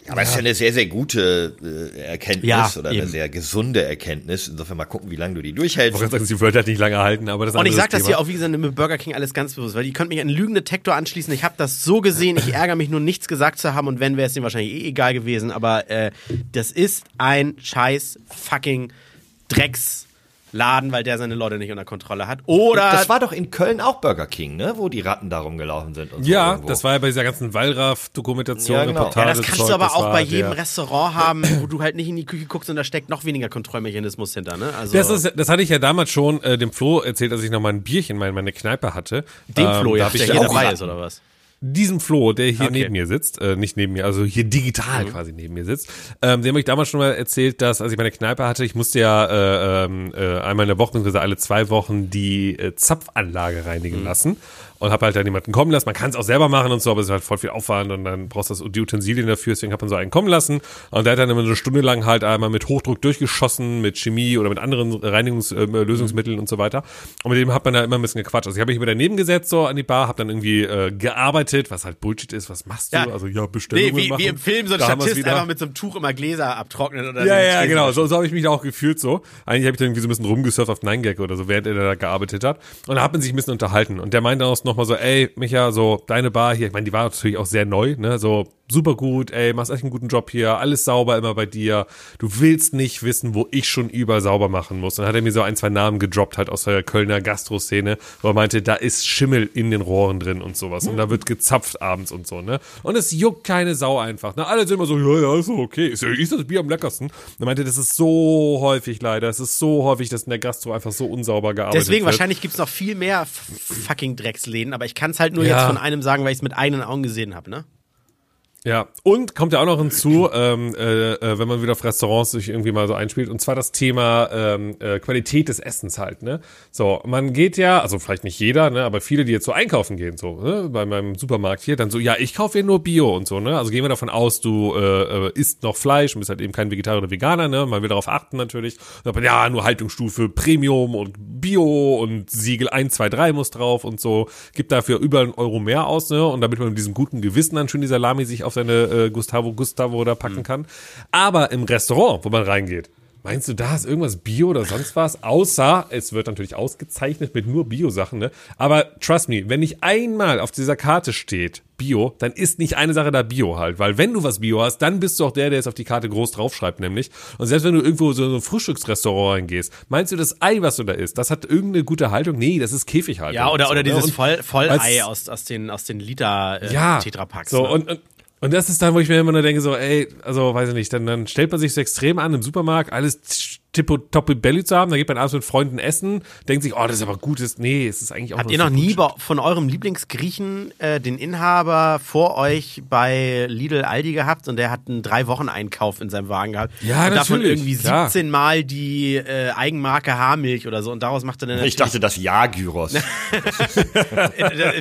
C: Aber es ist ja eine sehr, sehr gute äh, Erkenntnis
A: Ja,
C: oder eine
A: eben.
C: sehr gesunde Erkenntnis. Insofern mal gucken, wie lange du die
B: Ich
C: durchhältst.
B: wollte gerade sagen, die Wörter hat nicht lange halten, aber das
A: Und ich sag das hier auch, wie gesagt, mit Burger King alles ganz bewusst, weil die könnt mich an einen Lügendetektor anschließen. Ich habe das so gesehen, ich ärgere mich nur, nichts gesagt zu haben und wenn, wäre es denen wahrscheinlich eh egal gewesen. Aber äh, das ist ein scheiß fucking Drecksladen, weil der seine Leute nicht unter Kontrolle hat. Oder
C: das war doch in Köln auch Burger King, ne? Wo die Ratten da rumgelaufen sind und so.
B: Ja,
C: irgendwo.
B: das war ja bei dieser ganzen Wallraff-Dokumentation,
C: Ja, genau.
B: Reportage.
A: ja, das kannst
B: Zeug,
A: du aber auch bei
B: der-
A: jedem Restaurant haben, wo du halt nicht in die Küche guckst und da steckt noch weniger Kontrollmechanismus hinter, ne? Also
B: Das, ist, das hatte ich ja damals schon äh, dem Flo erzählt, als ich noch mal ein Bierchen in meine Kneipe hatte.
A: dem
B: Ähm,
A: Flo, ja,
B: hab ich
A: der
B: ja
A: hier
B: auch
A: dabei ist, oder was?
B: Diesem Flo, der hier
A: Okay.
B: neben mir sitzt, äh, nicht neben mir, also hier
C: Mhm.
B: digital quasi neben mir sitzt, ähm, dem habe ich damals schon mal erzählt, dass als ich meine Kneipe hatte, ich musste ja äh, ähm, äh, einmal in der Woche, beziehungsweise alle zwei Wochen die äh, Zapfanlage reinigen
C: Mhm.
B: lassen und habe halt dann jemanden kommen lassen. Man kann es auch selber machen und so, aber es ist halt voll viel Aufwand und dann brauchst du das- die Utensilien dafür, deswegen hat man so einen kommen lassen und der hat dann immer eine Stunde lang halt einmal mit Hochdruck durchgeschossen, mit Chemie oder mit anderen Reinigungslösungsmitteln und so weiter und mit dem hat man da immer ein bisschen gequatscht. Also ich habe mich immer daneben gesetzt so an die Bar, habe dann irgendwie äh, gearbeitet, was halt Bullshit ist, was machst du?
A: Ja.
B: Also ja, Bestellungen
A: Nee, wie,
B: machen.
A: wie im Film so ein
B: Da
A: Statist
B: wieder.
A: einfach mit so einem Tuch immer Gläser abtrocknet oder
B: Ja,
A: so.
B: ja, genau. So, so habe ich mich auch gefühlt so. Eigentlich habe ich dann irgendwie so ein bisschen rumgesurft auf Nine Gag oder so, während er da gearbeitet hat. Und da hat man sich ein bisschen unterhalten. Und der meinte auch nochmal so, ey, Micha, so deine Bar hier, ich meine, die war natürlich auch sehr neu, ne? So super gut, ey, machst echt einen guten Job hier, alles sauber immer bei dir. Du willst nicht wissen, wo ich schon überall sauber machen muss. Und dann hat er mir so ein, zwei Namen gedroppt halt aus der Kölner Gastroszene, wo er meinte, da ist Schimmel in den Rohren drin und sowas. Und da wird gezapft abends und so, ne? Und es juckt keine Sau einfach, ne? Alle sind immer so, ja, ja, ist okay. Ist, ist das Bier am leckersten? Und er meinte, das ist so häufig leider. Es ist so häufig, dass in der Gastro einfach so unsauber gearbeitet
A: Deswegen,
B: wird.
A: wahrscheinlich gibt's noch viel mehr fucking Drecksläden, aber ich kann es halt nur
B: Ja.
A: jetzt von einem sagen, weil ich es mit eigenen Augen gesehen habe, ne?
B: Ja, und kommt ja auch noch hinzu, ähm, äh, äh, wenn man wieder auf Restaurants sich irgendwie mal so einspielt, und zwar das Thema ähm, äh, Qualität des Essens halt, ne? So, man geht ja, also vielleicht nicht jeder, ne, aber viele, die jetzt so einkaufen gehen, so, ne, bei meinem Supermarkt hier, dann so, ja, ich kaufe hier nur Bio und so, ne? Also gehen wir davon aus, du äh, äh, isst noch Fleisch und bist halt eben kein Vegetarier oder Veganer, ne? Man will darauf achten natürlich. Aber ja, nur Haltungsstufe Premium und Bio und Siegel 1, 2, 3 muss drauf und so. Gibt dafür über einen Euro mehr aus, ne? Und damit man mit diesem guten Gewissen dann schön die Salami sich auf seine äh, Gustavo Gustavo da packen kann. Aber im Restaurant, wo man reingeht, Meinst du, da ist irgendwas Bio oder sonst was? Außer, es wird natürlich ausgezeichnet mit nur Bio-Sachen, ne? Aber trust me, wenn nicht einmal auf dieser Karte steht Bio, dann ist nicht eine Sache da Bio halt. Weil wenn du was Bio hast, dann bist du auch der, der jetzt auf die Karte groß draufschreibt, nämlich. Und selbst wenn du irgendwo so in ein Frühstücksrestaurant reingehst, meinst du, das Ei, was du da isst, das hat irgendeine gute Haltung? Nee, das ist Käfighaltung.
A: Ja, oder,
B: So,
A: oder
B: ne?
A: dieses
B: Und
A: Voll, Vollei aus, aus den, aus den Liter äh,
B: ja,
A: Tetrapacks.
B: So,
A: ne?
B: und, und, und das ist dann, wo ich mir immer nur denke, so, ey, also weiß ich nicht, dann, dann stellt man sich so extrem an im Supermarkt, alles tippo toppi belly zu haben, dann geht man abends mit Freunden essen, denkt sich, oh, das ist aber gut, das, nee, es ist eigentlich auch
A: Habt ihr noch nie von eurem Lieblingsgriechen äh, den Inhaber vor euch bei Lidl Aldi gehabt und der hat einen drei Wochen Einkauf in seinem Wagen gehabt
B: Ja,
A: und davon
B: natürlich,
A: irgendwie
B: klar.
A: 17 Mal die äh, Eigenmarke Haarmilch oder so und daraus macht er dann
C: Ich dachte, das Ja-Gyros. [LAUGHS]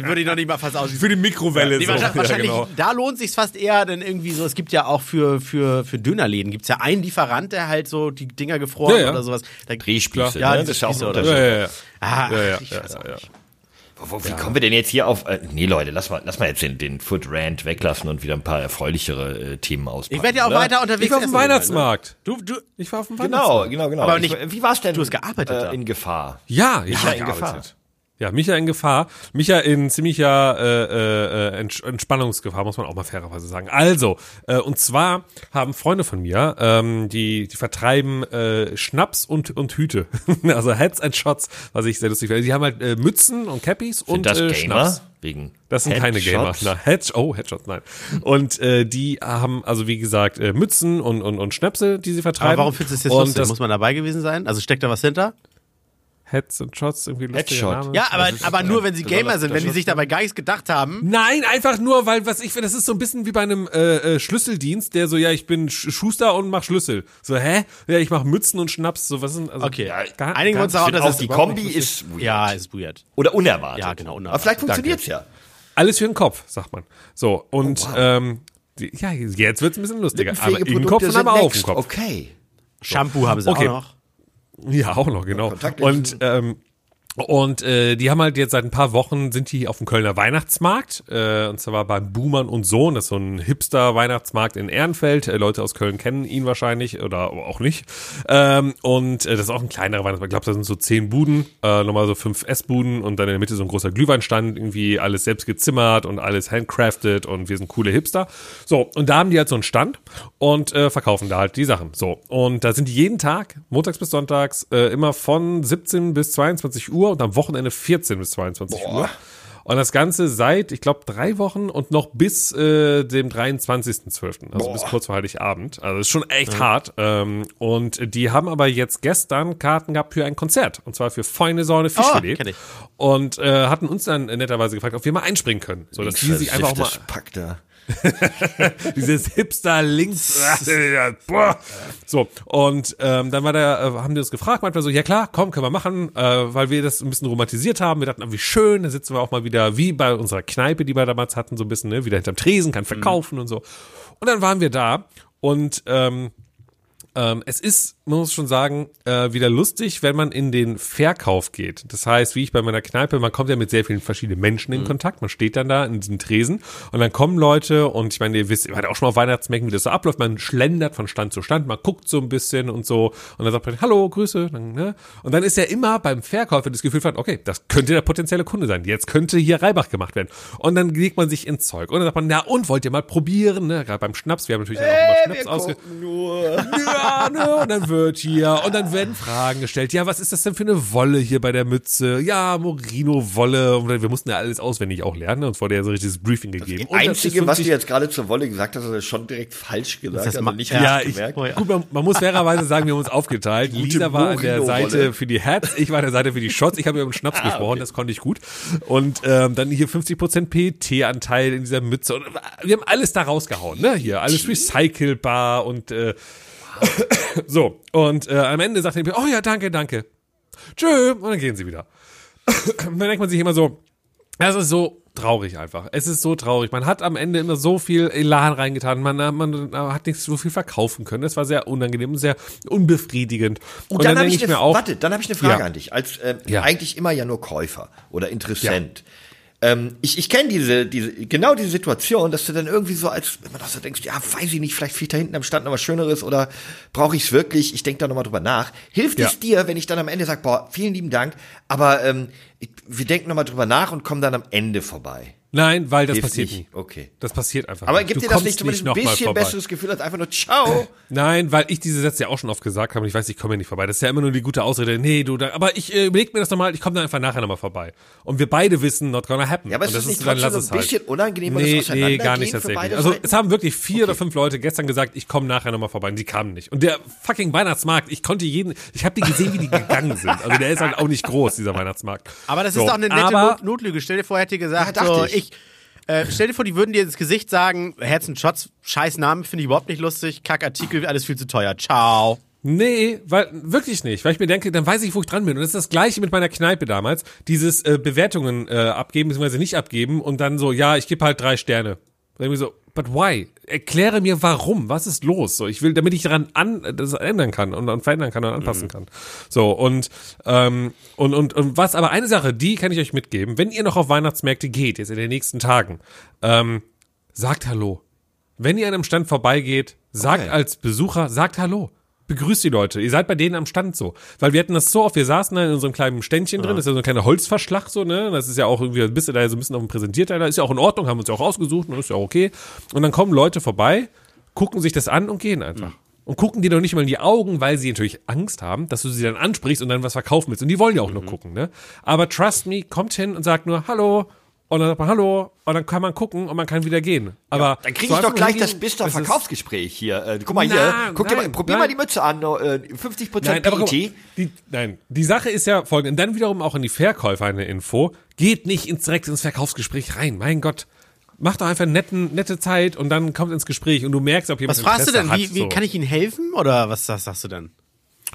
A: würde ich noch nicht mal fast aus
B: Für die Mikrowelle
A: Nee,
B: so.
A: wahrscheinlich, wahrscheinlich
B: Ja, genau.
A: da lohnt sich fast eher, denn irgendwie so, es gibt ja auch für, für, für Dönerläden, gibt's ja einen Lieferant, der halt so die Dinger gefroren
B: Ja, ja.
A: oder sowas. Da,
C: Drehspieße,
A: Ja,
C: ne? Das ist ja auch ein Unterschied.
B: Ja, ja, ja.
A: ah,
B: Ja, ja,
A: ich
B: ja,
A: weiß auch
B: ja,
A: nicht.
C: Wo, wie kommen wir denn jetzt hier auf? Äh, nee, Leute, lass mal, lass mal jetzt den, den Food Rant weglassen und wieder ein paar erfreulichere äh, Themen auspacken.
A: Ich werde ja auch
C: oder?
A: weiter unterwegs
B: Ich war auf dem Weihnachtsmarkt.
A: Ne? Du, du,
B: Ich war auf dem
C: Genau,
B: Weihnachtsmarkt.
C: genau, genau.
A: Aber
C: Ich-
A: nicht-
C: wie war's denn?
A: du hast gearbeitet
C: äh, in Gefahr.
B: Ja, ich
C: Micha
B: habe
C: in
B: gearbeitet.
C: Gefahr.
B: Ja, Micha in Gefahr. Micha in ziemlicher äh, äh, Entspannungsgefahr, muss man auch mal fairerweise sagen. Also, äh, und zwar haben Freunde von mir, ähm, die, die vertreiben äh, Schnaps und, und Hüte. [LAUGHS] also Heads and Shots, was ich sehr lustig finde. Die haben halt äh, Mützen und Cappies und
C: Sind das
B: äh,
C: Gamer?
B: Schnaps.
C: Wegen
B: Das sind keine Gamer.
C: Headshots?
B: Na, Head, oh, Headshots, nein. Und äh, die haben, also wie gesagt, äh, Mützen und, und, und Schnäpse, die sie vertreiben.
A: aber warum findest du es jetzt
B: und
A: lustig?
B: das
A: Muss man dabei gewesen sein? Also steckt da was hinter?
B: Heads and Shots, irgendwie lustiger
C: Headshot.
B: Name.
A: Ja, aber, aber nur, wenn sie Gamer sind, wenn die sich dabei gar nichts gedacht haben.
B: Nein, einfach nur, weil was ich finde, das ist so ein bisschen wie bei einem äh, äh, Schlüsseldienst, der so, ja, ich bin Sch Schuster und mach Schlüssel. So, hä? Ja, ich mach Mützen und Schnaps. So, was ist denn, also,
A: Okay,
B: gar-
A: ja, einigen uns
C: Ich
A: dass es
C: auch die Kombi ist weird.
A: Ja, ist weird.
C: Oder unerwartet.
A: Ja, genau, unerwartet.
C: Aber vielleicht funktioniert's ja.
B: Alles für den Kopf, sagt man. So, und
C: Oh, wow.
B: ähm, die, ja, jetzt wird's ein bisschen lustiger. Aber im Kopf und
C: sind
B: aber auf dem. Kopf.
C: Okay.
A: Shampoo haben sie
B: Okay.
A: auch noch.
B: Ja, auch noch, genau. Und ähm, und äh, die haben halt jetzt seit ein paar Wochen sind die auf dem Kölner Weihnachtsmarkt äh, und zwar beim Buhmann und Sohn, das ist so ein Hipster Weihnachtsmarkt in Ehrenfeld. Äh, Leute aus Köln kennen ihn wahrscheinlich oder auch nicht. Ähm, und äh, das ist auch ein kleinerer Weihnachtsmarkt. Ich glaube, da sind so zehn Buden, äh, nochmal so fünf Essbuden und dann in der Mitte so ein großer Glühweinstand, irgendwie alles selbst gezimmert und alles handcrafted und wir sind coole Hipster. So und da haben die halt so einen Stand und äh, verkaufen da halt die Sachen. So und da sind die jeden Tag montags bis sonntags äh, immer von 17 bis 22 Uhr und am Wochenende 14 bis 22 Uhr. Und das Ganze seit, ich glaube, drei Wochen und noch bis äh, dem 23.12., also bis kurz vor Heiligabend. Also ist schon echt hart. Ähm, und die haben aber jetzt gestern Karten gehabt für ein Konzert. Und zwar für Feine Säune Fischfilet.
A: Oh, ich.
B: Und äh, hatten uns dann netterweise gefragt, ob wir mal einspringen können. So, dass die sich einfach auch mal
C: Pack da. [LAUGHS]
B: dieses Hipster links. So, und ähm, dann war der, äh, haben die uns gefragt, manchmal so, ja klar, komm, können wir machen, äh, weil wir das ein bisschen romantisiert haben. Wir dachten, ah, wie schön, da sitzen wir auch mal wieder, wie bei unserer Kneipe, die wir damals hatten, so ein bisschen, ne, wieder hinterm Tresen, kann verkaufen und so. Und dann waren wir da und ähm, ähm, es ist, man muss schon sagen, äh, wieder lustig, wenn man in den Verkauf geht. Das heißt, wie ich bei meiner Kneipe, man kommt ja mit sehr vielen verschiedenen Menschen in Kontakt. Man steht dann da in diesem Tresen und dann kommen Leute und ich meine, ihr wisst, ihr wart auch schon mal auf Weihnachtsmärkten, wie das so abläuft. Man schlendert von Stand zu Stand, man guckt so ein bisschen und so und dann sagt man, hallo, Grüße. Ne? Und dann ist ja immer beim Verkäufer das Gefühl von, okay, das könnte der potenzielle Kunde sein. Jetzt könnte hier Reibach gemacht werden. Und dann legt man sich ins Zeug. Und dann sagt man, na und, wollt ihr mal probieren? Ne? Gerade beim Schnaps, wir haben natürlich dann auch immer Schnaps ausge...
C: nur. [LAUGHS]
B: Ja, ne? Und dann wird hier und dann werden Fragen gestellt. Ja, was ist das denn für eine Wolle hier bei der Mütze? Ja, Morino-Wolle. Und wir mussten ja alles auswendig auch lernen. Uns wurde ja so ein richtiges Briefing gegeben.
C: Das
B: Und
C: Einzige, was du
B: 50
C: jetzt gerade zur Wolle gesagt hast, ist schon direkt falsch gesagt.
A: Das
C: also nicht
B: Ja, ich.
A: Oh
B: gut, man, man muss fairerweise sagen, wir haben uns aufgeteilt.
C: Gute
B: Lisa war an der. Seite für die Hats, ich war an der Seite für die Shots. Ich habe über den Schnaps
C: Ah,
B: gesprochen, das konnte ich gut. Und ähm, dann hier 50% PET-Anteil in dieser Mütze. Und wir haben alles da rausgehauen, ne? Hier, alles recycelbar und äh, [COUGHS] so. Und äh, am Ende sagt er, oh ja, danke, danke. Tschö. Und dann gehen sie wieder. [COUGHS] Und dann denkt man sich immer so, das ist so traurig einfach. Es ist so traurig. Man hat am Ende immer so viel Elan reingetan. Man, man hat nicht so viel verkaufen können. Das war sehr unangenehm, sehr unbefriedigend.
C: Und, dann, habe
B: denke
C: ich, eine,
B: mir auch,
C: warte, dann habe ich eine Frage
B: Ja.
C: an dich. Als äh,
B: Ja.
C: eigentlich immer ja nur Käufer oder Interessent. Ähm, ich ich kenne diese, diese, genau diese Situation, dass du dann irgendwie so als, wenn man doch so denkst, ja, weiß ich nicht, vielleicht fliegt da hinten am Stand noch was Schöneres oder brauche ich es wirklich? Ich denke da nochmal drüber nach. Hilft
B: Ja.
C: es dir, wenn ich dann am Ende sage, boah, vielen lieben Dank, aber ähm, ich, wir denken nochmal drüber nach und kommen dann am Ende vorbei.
B: Nein, weil das
C: Hilft
B: passiert
C: nicht.
B: nie.
C: Okay.
B: Das passiert einfach
C: Aber
B: nicht.
C: gibt
B: Du
C: dir das nicht zumindest ein bisschen besseres Gefühl als einfach nur Ciao? [LAUGHS]
B: Nein, weil ich diese Sätze ja auch schon oft gesagt habe und ich weiß, ich komme ja nicht vorbei. Das ist ja immer nur die gute Ausrede. Nee, du, da, aber ich äh, überleg mir das nochmal, ich komme dann einfach nachher nochmal vorbei. Und wir beide wissen, not gonna happen.
C: Ja, aber es ist
B: das
C: nicht
B: dann lass
C: so ein
B: es
C: bisschen
B: halt.
C: unangenehm, weil das
B: Nee, nee, gar nicht tatsächlich. Also es haben wirklich vier oder fünf Leute gestern gesagt, ich komme nachher nochmal vorbei und die kamen nicht. Und der fucking Weihnachtsmarkt, ich konnte jeden, ich habe die gesehen, wie die gegangen sind. Also der ist halt auch nicht groß, dieser Weihnachtsmarkt.
A: Aber das
B: So,
A: ist doch eine nette
B: aber,
A: Not Notlüge. Stell dir vor, hätte gesagt,
C: Ja, dachte
A: so,
C: ich.
A: ich. Äh, stell dir vor, die würden dir ins Gesicht sagen, Herzen Shots, scheiß Namen, finde ich überhaupt nicht lustig, Kackartikel, alles viel zu teuer. Ciao.
B: Nee, weil wirklich nicht, weil ich mir denke, dann weiß ich, wo ich dran bin. Und das ist das gleiche mit meiner Kneipe damals, dieses äh, Bewertungen äh, abgeben bzw. nicht abgeben und dann so, ja, ich gebe halt drei Sterne. Dann irgendwie so, but why? Erkläre mir warum, was ist los? So, ich will, damit ich daran an das ändern kann und, und verändern kann und anpassen kann. So und ähm, und und und was? Aber eine Sache, die kann ich euch mitgeben: Wenn ihr noch auf Weihnachtsmärkte geht jetzt in den nächsten Tagen, ähm, sagt Hallo. Wenn ihr an einem Stand vorbeigeht, sagt
C: Okay.
B: als Besucher, sagt Hallo. Begrüßt die Leute. Ihr seid bei denen am Stand so. Weil wir hatten das so oft, wir saßen da in unserem kleinen Ständchen drin, das ist ja so ein kleiner Holzverschlag so, ne? Das ist ja auch irgendwie, bist du da ja so ein bisschen auf dem Präsentierteil, ist ja auch in Ordnung, haben uns ja auch ausgesucht und ist ja auch okay. Und dann kommen Leute vorbei, gucken sich das an und gehen einfach. Und gucken dir doch nicht mal in die Augen, weil sie natürlich Angst haben, dass du sie dann ansprichst und dann was verkaufen willst. Und die wollen ja auch nur gucken, ne? Aber trust me, kommt hin und sagt nur Hallo. Und dann sagt man Hallo. Und dann kann man gucken und man kann wieder gehen. Aber
C: Dann kriege ich doch gleich das Bister Verkaufsgespräch hier. Äh, guck mal hier,
B: Nein,
C: guck dir mal,
B: nein,
C: probier
B: nein.
C: mal die Mütze an, äh, 50%
B: Nein, aber guck
C: PET.
B: mal, die, nein, die Sache ist ja folgende. Und dann wiederum auch an die Verkäufer eine Info. Geht nicht ins, direkt ins Verkaufsgespräch rein. Mein Gott. Mach doch einfach netten, nette Zeit und dann kommt ins Gespräch und du merkst, ob jemand
A: Was fragst du
B: Interesse
A: denn?
B: Hat,
A: Wie, wie
B: so.
A: kann ich Ihnen helfen? Oder was sagst, sagst du denn?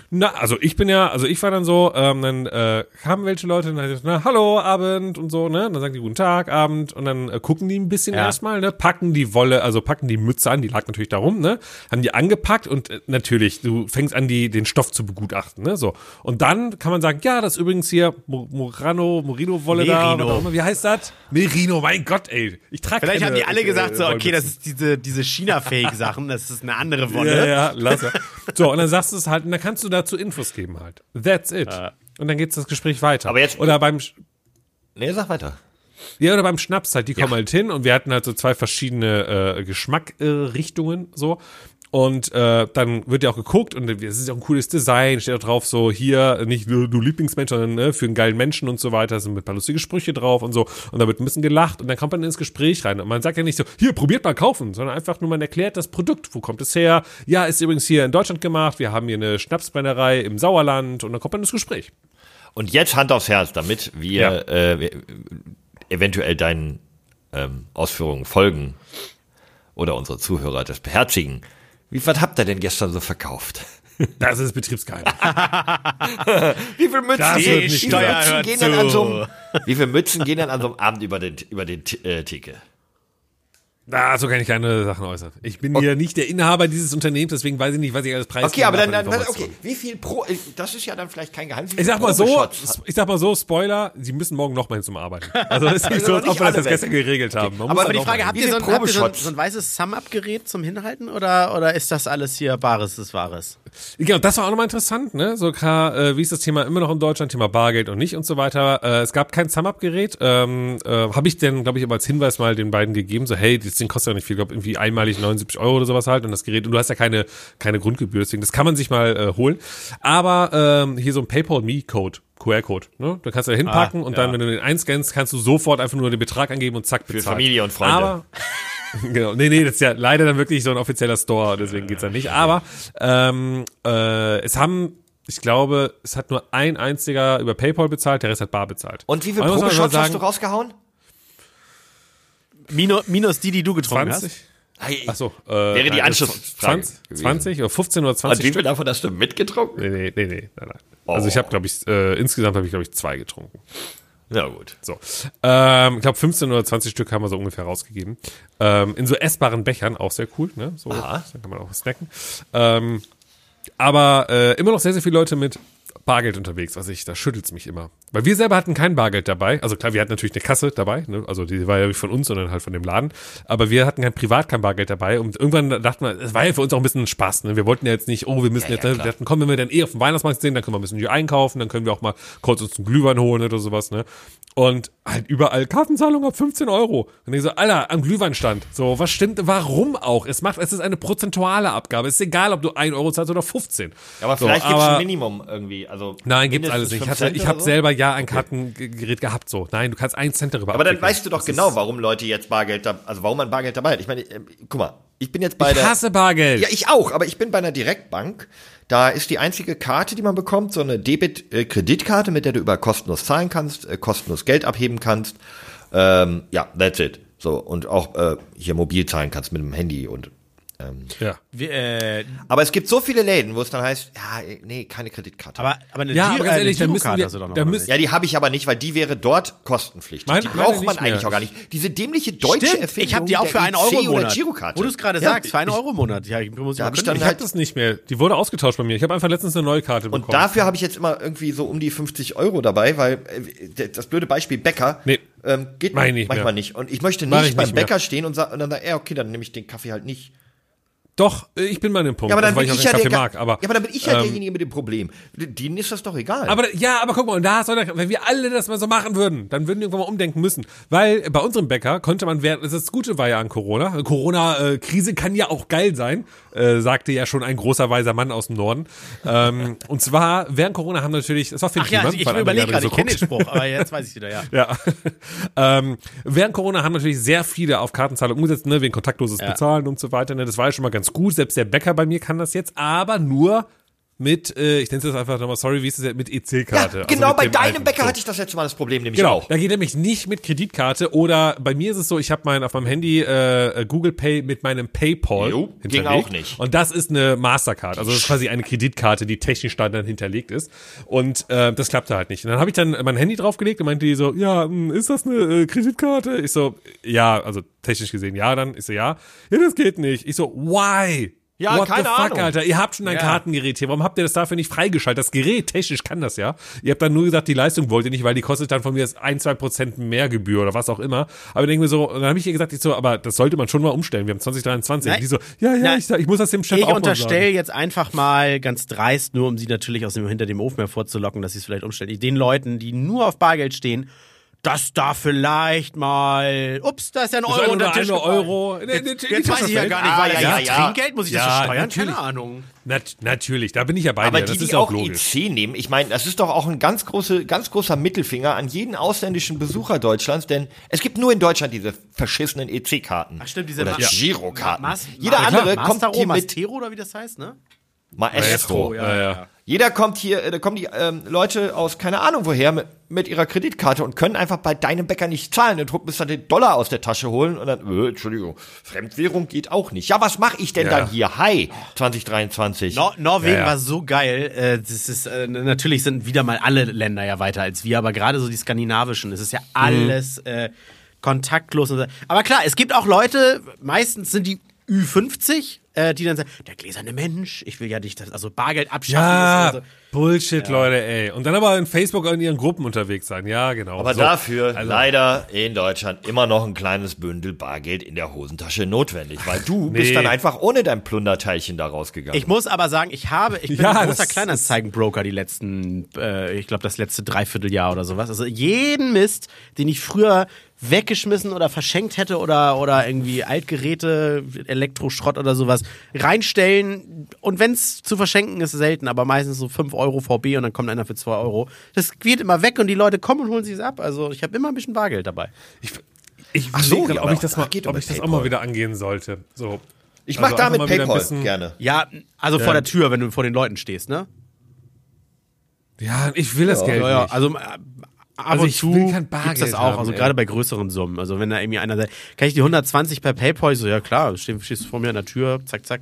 B: Na, also ich bin ja, also ich war dann so, ähm, dann äh, kamen welche Leute und dann ich, na, hallo, Abend und so, ne? Und dann sagen die guten Tag, Abend und dann äh, gucken die ein bisschen
A: Ja.
B: erstmal, ne? Packen die Wolle, also packen die Mütze an, die lag natürlich da rum, ne? Haben die angepackt und äh, natürlich, du fängst an, die, den Stoff zu begutachten, ne? So. Und dann kann man sagen, ja, das ist übrigens hier Mo- Morano, Morino-Wolle da,
A: Merino.
B: was auch immer, wie heißt das? Merino, mein Gott, ey. Ich trage
A: Vielleicht
B: keine,
A: haben die alle
B: äh,
A: gesagt, so, okay, das ist diese, diese China-Fake-Sachen, das ist eine andere
B: Ja, [LAUGHS]
A: Wolle.
B: ja, lass er. So, und dann sagst du es halt, und dann kannst du dazu Infos geben halt. That's it. Und dann geht's das Gespräch weiter.
C: Aber jetzt-
B: oder beim,
C: Nee, sag weiter.
B: ja, oder beim Schnaps halt, die kommen halt hin und wir hatten halt so zwei verschiedene äh, Geschmackrichtungen äh, so. Und äh, dann wird ja auch geguckt und es ist ja auch ein cooles Design, steht auch drauf so, hier nicht nur du Lieblingsmensch, sondern ne, für einen geilen Menschen und so weiter, sind mit ein paar lustige Sprüche drauf und so. Und da wird ein bisschen gelacht und dann kommt man ins Gespräch rein. Und man sagt ja nicht so, hier, probiert mal kaufen, sondern einfach nur, man erklärt das Produkt, wo kommt es her? Ja, ist übrigens hier in Deutschland gemacht, wir haben hier eine Schnapsbrennerei im Sauerland und dann kommt man ins Gespräch.
C: Und jetzt Hand aufs Herz, damit wir
B: Ja.
C: äh, eventuell deinen ähm, Ausführungen folgen oder unsere Zuhörer das beherzigen. Wie was habt ihr denn gestern so verkauft? [LAUGHS]
B: Das ist Betriebsgeheimnis. [LAUGHS]
C: Wie viele Mützen,
B: Das wird nicht.
C: Mützen gehen dann an so einem, wie viele Mützen gehen dann an so einem Abend über den über den äh, Theke?
B: Na, so kann ich keine Sachen äußern. Ich bin hier nicht der Inhaber dieses Unternehmens, deswegen weiß ich nicht, was ich alles preisgebe.
C: Okay, aber dann,
B: an
C: dann, okay, wie viel pro äh, das ist ja dann vielleicht kein Geheimnis.
B: Ich sag mal so, ich sag mal so, Spoiler, sie müssen morgen noch mal hin zum Arbeiten. Also es ist nicht [LAUGHS]
C: Also
B: so,
C: noch
B: als ob wir das gestern geregelt haben. Man
C: Aber
A: Aber die Frage, habt ihr, so ein, habt ihr so, ein, so ein weißes Sum-Up-Gerät zum Hinhalten oder, oder ist das alles hier Bares des Wahres?
B: Genau, das war auch nochmal interessant, ne? So, äh, wie ist das Thema immer noch in Deutschland, Thema Bargeld und nicht und so weiter. Äh, es gab kein Sum-Up-Gerät. Ähm, äh, Habe ich denn, glaube ich, aber als Hinweis mal den beiden gegeben, so, hey, das Ding kostet ja nicht viel, glaube irgendwie einmalig 79 Euro oder sowas halt und das Gerät, und du hast ja keine, keine Grundgebühr, deswegen, das kann man sich mal äh, holen. Aber ähm, hier so ein PayPal-Me-Code. QR-Code, ne? Da kannst du da hinpacken
A: Ah,
B: und
A: ja.
B: dann, wenn du den einscannst, kannst du sofort einfach nur den Betrag angeben und zack,
C: Für
B: bezahlt.
C: Familie und Freunde.
B: Aber, [LAUGHS] [LAUGHS] genau, nee, nee, das ist ja leider dann wirklich so ein offizieller Store, deswegen geht's dann nicht. Aber ähm, äh, es haben, ich glaube, es hat nur ein einziger über PayPal bezahlt, der Rest hat bar bezahlt.
C: Und wie
B: aber
C: Probeshots hast du rausgehauen?
A: Minus, minus die, die du getrunken
B: 20?
A: hast.
C: Hey,
B: Ach so, äh,
C: Wäre die Anschlussfrage
B: 20, 20 oder 15 oder
C: Und
B: 20
C: wie
B: Stück?
C: viel davon hast du mitgetrunken?
B: Nee, nee, nee, nee, nein, nein. Also ich habe, glaube ich, äh, insgesamt habe ich, glaube ich, zwei getrunken.
C: Na gut.
B: So. Ähm, ich glaube, 15 oder 20 Stück haben wir so ungefähr rausgegeben. Ähm, in so essbaren Bechern, auch sehr cool, ne? So,
C: Aha.
B: dann kann man auch snacken. Ähm, aber äh, immer noch sehr, sehr viele Leute mit Bargeld unterwegs. Also ich, da schüttelt's mich immer. Weil wir selber hatten kein Bargeld dabei. Also klar, wir hatten natürlich eine Kasse dabei. Ne? Also die war ja nicht von uns, sondern halt von dem Laden. Aber wir hatten kein privat kein Bargeld dabei. Und irgendwann dachten wir, es war ja für uns auch ein bisschen Spaß. Ne? Wir wollten ja jetzt nicht, oh, wir müssen
C: Ja,
B: jetzt,
C: ja,
B: ne? wir dachten, komm, wenn wir dann eh auf dem Weihnachtsmarkt sind, dann können wir ein bisschen einkaufen, dann können wir auch mal kurz uns einen Glühwein holen oder sowas. Ne? Und halt überall Kartenzahlung ab 15 Euro. Und ich so, Alter, am Glühweinstand. So, was stimmt, warum auch? Es macht, es ist eine prozentuale Abgabe. Es ist egal, ob du 1 Euro zahlst oder 15.
C: Aber
B: so,
C: vielleicht gibt's
B: aber-
C: ein Minimum irgendwie. Also
B: Nein, gibt's alles nicht. Ich, hatte, ich habe
C: so?
B: selber ja ein Kartengerät gehabt, so. Nein, du kannst einen Cent darüber
C: Aber dann
B: abwickeln.
C: weißt du doch
B: Das
C: genau, warum Leute jetzt Bargeld da, also warum man Bargeld dabei hat. Ich meine, äh, guck mal, ich bin jetzt bei
B: Ich
C: der.
B: hasse Bargeld.
C: Ja, ich auch, aber ich bin bei einer Direktbank. Da ist die einzige Karte, die man bekommt, so eine Debit-Kreditkarte, mit der du über kostenlos zahlen kannst, äh, kostenlos Geld abheben kannst. Ähm, ja, that's it. So, und auch äh, hier mobil zahlen kannst mit dem Handy und
B: ja.
A: Wir, äh,
C: aber es gibt so viele Läden, wo es dann heißt, ja, nee, keine Kreditkarte.
A: aber, aber eine,
B: Ja,
A: Giro-
B: aber
A: äh,
B: ehrlich,
A: eine
B: da wir-
A: hast du doch noch,
B: da müssen-
C: ja, die habe ich aber nicht, weil die wäre dort kostenpflichtig.
B: Meine-
C: die braucht man
B: mehr.
C: eigentlich auch gar nicht. Diese dämliche deutsche
A: Stimmt,
C: Erfindung
A: ich habe die auch
C: der
A: für einen
C: EC
A: Euro im
C: oder
A: Monat.
C: Girokarte.
A: Wo du es gerade
C: Ja,
A: sagst, für einen Euro im Monat. Ja, ich muss
C: Da hab ich
B: Ich
C: halt-
B: hab das nicht mehr. Die wurde ausgetauscht bei mir. Ich habe einfach letztens eine neue Karte
C: Und
B: bekommen.
C: dafür habe ich jetzt immer irgendwie so um die 50 Euro dabei, weil äh, das blöde Beispiel Bäcker
B: Nee.
C: ähm, geht
B: ich
C: manchmal
B: mehr.
C: nicht. Und ich möchte nicht
B: ich
C: beim
B: nicht.
C: Bäcker stehen und, sa und dann sagen, ja, okay, dann nehme ich den Kaffee halt nicht.
B: Doch, äh, ich bin bei dem Punkt,
C: Ja, aber dann
B: also, weil
C: bin
B: ich
C: ich
B: auch
C: ja der,
B: Kaffee
C: Ga-
B: mag. Aber,
C: ja, aber dann bin ich ja
B: ähm,
C: derjenige mit dem Problem. Denen ist das doch egal.
B: Aber ja, aber guck mal, und da soll der, wenn wir alle das mal so machen würden, dann würden wir irgendwann mal umdenken müssen. Weil bei unserem Bäcker konnte man während, das, Gute war ja an Corona. Corona-Krise kann ja auch geil sein, äh, sagte ja schon ein großer weiser Mann aus dem Norden. ähm, [LAUGHS] und zwar, während Corona haben natürlich, das war Finn
A: Ach ja,
B: Kliman,
A: ich
B: weil andere
A: überlege gerade, ich kenne den. Spruch, aber jetzt weiß ich wieder, ja. [LAUGHS]
B: Ja. ähm, während Corona haben natürlich sehr viele auf Kartenzahlung umgesetzt, ne, wegen kontaktloses
A: Ja.
B: Bezahlen und so weiter. Ne, das war ja schon mal ganz gut. Selbst der Bäcker bei mir kann das jetzt, aber nur mit, äh, ich nenne es jetzt einfach nochmal, sorry, wie ist es jetzt, mit
C: ja,
B: EC-Karte. Also
C: genau
B: mit
C: bei deinem. Bäcker
B: So.
C: hatte ich das letzte Mal das Problem, nämlich
B: Genau,
C: auch.
B: da geht nämlich nicht mit Kreditkarte oder bei mir ist es so, ich habe mein auf meinem Handy äh, Google Pay mit meinem PayPal
C: Jo, ging
B: hinterlegt.
C: auch nicht.
B: Und das ist eine Mastercard, also das ist quasi eine Kreditkarte, die technisch da dann hinterlegt ist und äh, das klappte halt nicht. Und dann habe ich dann mein Handy draufgelegt und meinte die so, ja, hm, ist das eine äh, Kreditkarte? Ich so, ja, also technisch gesehen ja, dann ich so ja, ja, das geht nicht. Ich so, why?
C: Ja,
B: What
C: keine
B: the fuck,
C: Ahnung.
B: Alter? Ihr habt schon ein
A: Ja.
B: Kartengerät hier. Warum habt ihr das dafür nicht freigeschaltet? Das Gerät, technisch kann das ja. Ihr habt dann nur gesagt, die Leistung wollt ihr nicht, weil die kostet dann von mir jetzt ein, zwei Prozent mehr Gebühr oder was auch immer. Aber ich denke mir so, dann habe ich ihr gesagt, ich so, aber das sollte man schon mal umstellen. Wir haben 2023.
A: Nein.
B: Die so, ja, ja,
A: Nein.
B: ich, ich muss das dem Chef
A: Ich
B: auch mal
A: unterstelle jetzt einfach mal ganz dreist, nur um sie natürlich aus dem hinter dem Ofen hervorzulocken, dass sie es vielleicht umstellen. Den Leuten, die nur auf Bargeld stehen, dass da vielleicht mal, ups, da ist ja ein
B: Das
A: Euro unter Tisch.
B: Euro.
A: Jetzt,
B: die
A: jetzt weiß ich ja gar nicht,
C: Ah,
A: war
C: ja,
A: ja,
C: ja,
A: jetzt
C: ja.
A: Trinkgeld, muss ich das
B: Ja,
A: versteuern?
B: natürlich.
A: Keine Ahnung.
B: Nat natürlich, da bin ich ja bei
C: Aber
B: dir.
C: die,
B: Das
C: die
B: ist auch
C: auch
B: logisch.
C: EC nehmen, ich meine, das ist doch auch ein ganz, große, ganz großer Mittelfinger an jeden ausländischen Besucher Deutschlands, denn es gibt nur in Deutschland diese verschissenen EC-Karten.
A: Ach stimmt, diese
C: Oder Girokarten. Jeder andere kommt hier mit
A: Mastero oder wie das heißt, ne?
C: Maestro.
B: ja, ja.
C: Jeder kommt hier, äh, da kommen die ähm, Leute aus keine Ahnung woher mit, mit ihrer Kreditkarte und können einfach bei deinem Bäcker nicht zahlen. Und müssen dann den Dollar aus der Tasche holen und dann, äh, Entschuldigung, Fremdwährung geht auch nicht. Ja, was mache ich denn
B: Ja.
C: dann hier? Hi, 2023.
A: Nor Norwegen
B: Ja, ja.
A: war so geil. Äh, das ist, äh, natürlich sind wieder mal alle Länder ja weiter als wir, aber gerade so die skandinavischen, es ist ja alles äh, kontaktlos. Aber klar, es gibt auch Leute, meistens sind die Ü50, äh, die dann sagen, der gläserne Mensch, ich will ja nicht, das, also Bargeld abschaffen.
B: Ja,
A: ist und so.
B: Bullshit, Leute, ey. Und dann aber in Facebook in ihren Gruppen unterwegs sein. Ja, genau.
C: Aber
B: So.
C: dafür
B: Also-
C: leider in Deutschland immer noch ein kleines Bündel Bargeld in der Hosentasche notwendig, weil du
B: Nee.
C: bist dann einfach ohne dein Plunderteilchen da rausgegangen.
A: Ich muss aber sagen, ich habe, ich bin
B: Ja,
A: ein großer Kleinanzeigenbroker die letzten, äh, ich glaube das letzte Dreivierteljahr oder sowas. Also jeden Mist, den ich früher weggeschmissen oder verschenkt hätte oder oder irgendwie Altgeräte, Elektroschrott oder sowas reinstellen und wenn es zu verschenken ist, selten, aber meistens so 5 Euro VB und dann kommt einer für 2 Euro. Das geht immer weg und die Leute kommen und holen sich es ab. Also ich habe immer ein bisschen Bargeld dabei.
B: Ich, ich
C: Ach so, ja,
B: ob ich das
C: auch
B: mal,
C: da geht
B: ob ich das auch mal wieder angehen sollte. So.
C: ich
B: Also
C: mach da
B: einfach
C: mit
B: mal wieder ein
C: PayPal gerne.
A: Ja, also vor der Tür, wenn du vor den Leuten stehst, ne?
B: Ja, ich will das Geld
A: Ja, ja,
B: nicht.
A: also ab
B: Also
A: und
B: ich
A: zu
B: will kein
A: gibt's
B: Bargeld
A: das auch,
B: haben,
A: also
B: ey.
A: gerade bei größeren Summen. Also wenn da irgendwie einer sagt, kann ich die 120 per PayPal? Ich so, ja klar, stehst, stehst du vor mir an der Tür, zack, zack,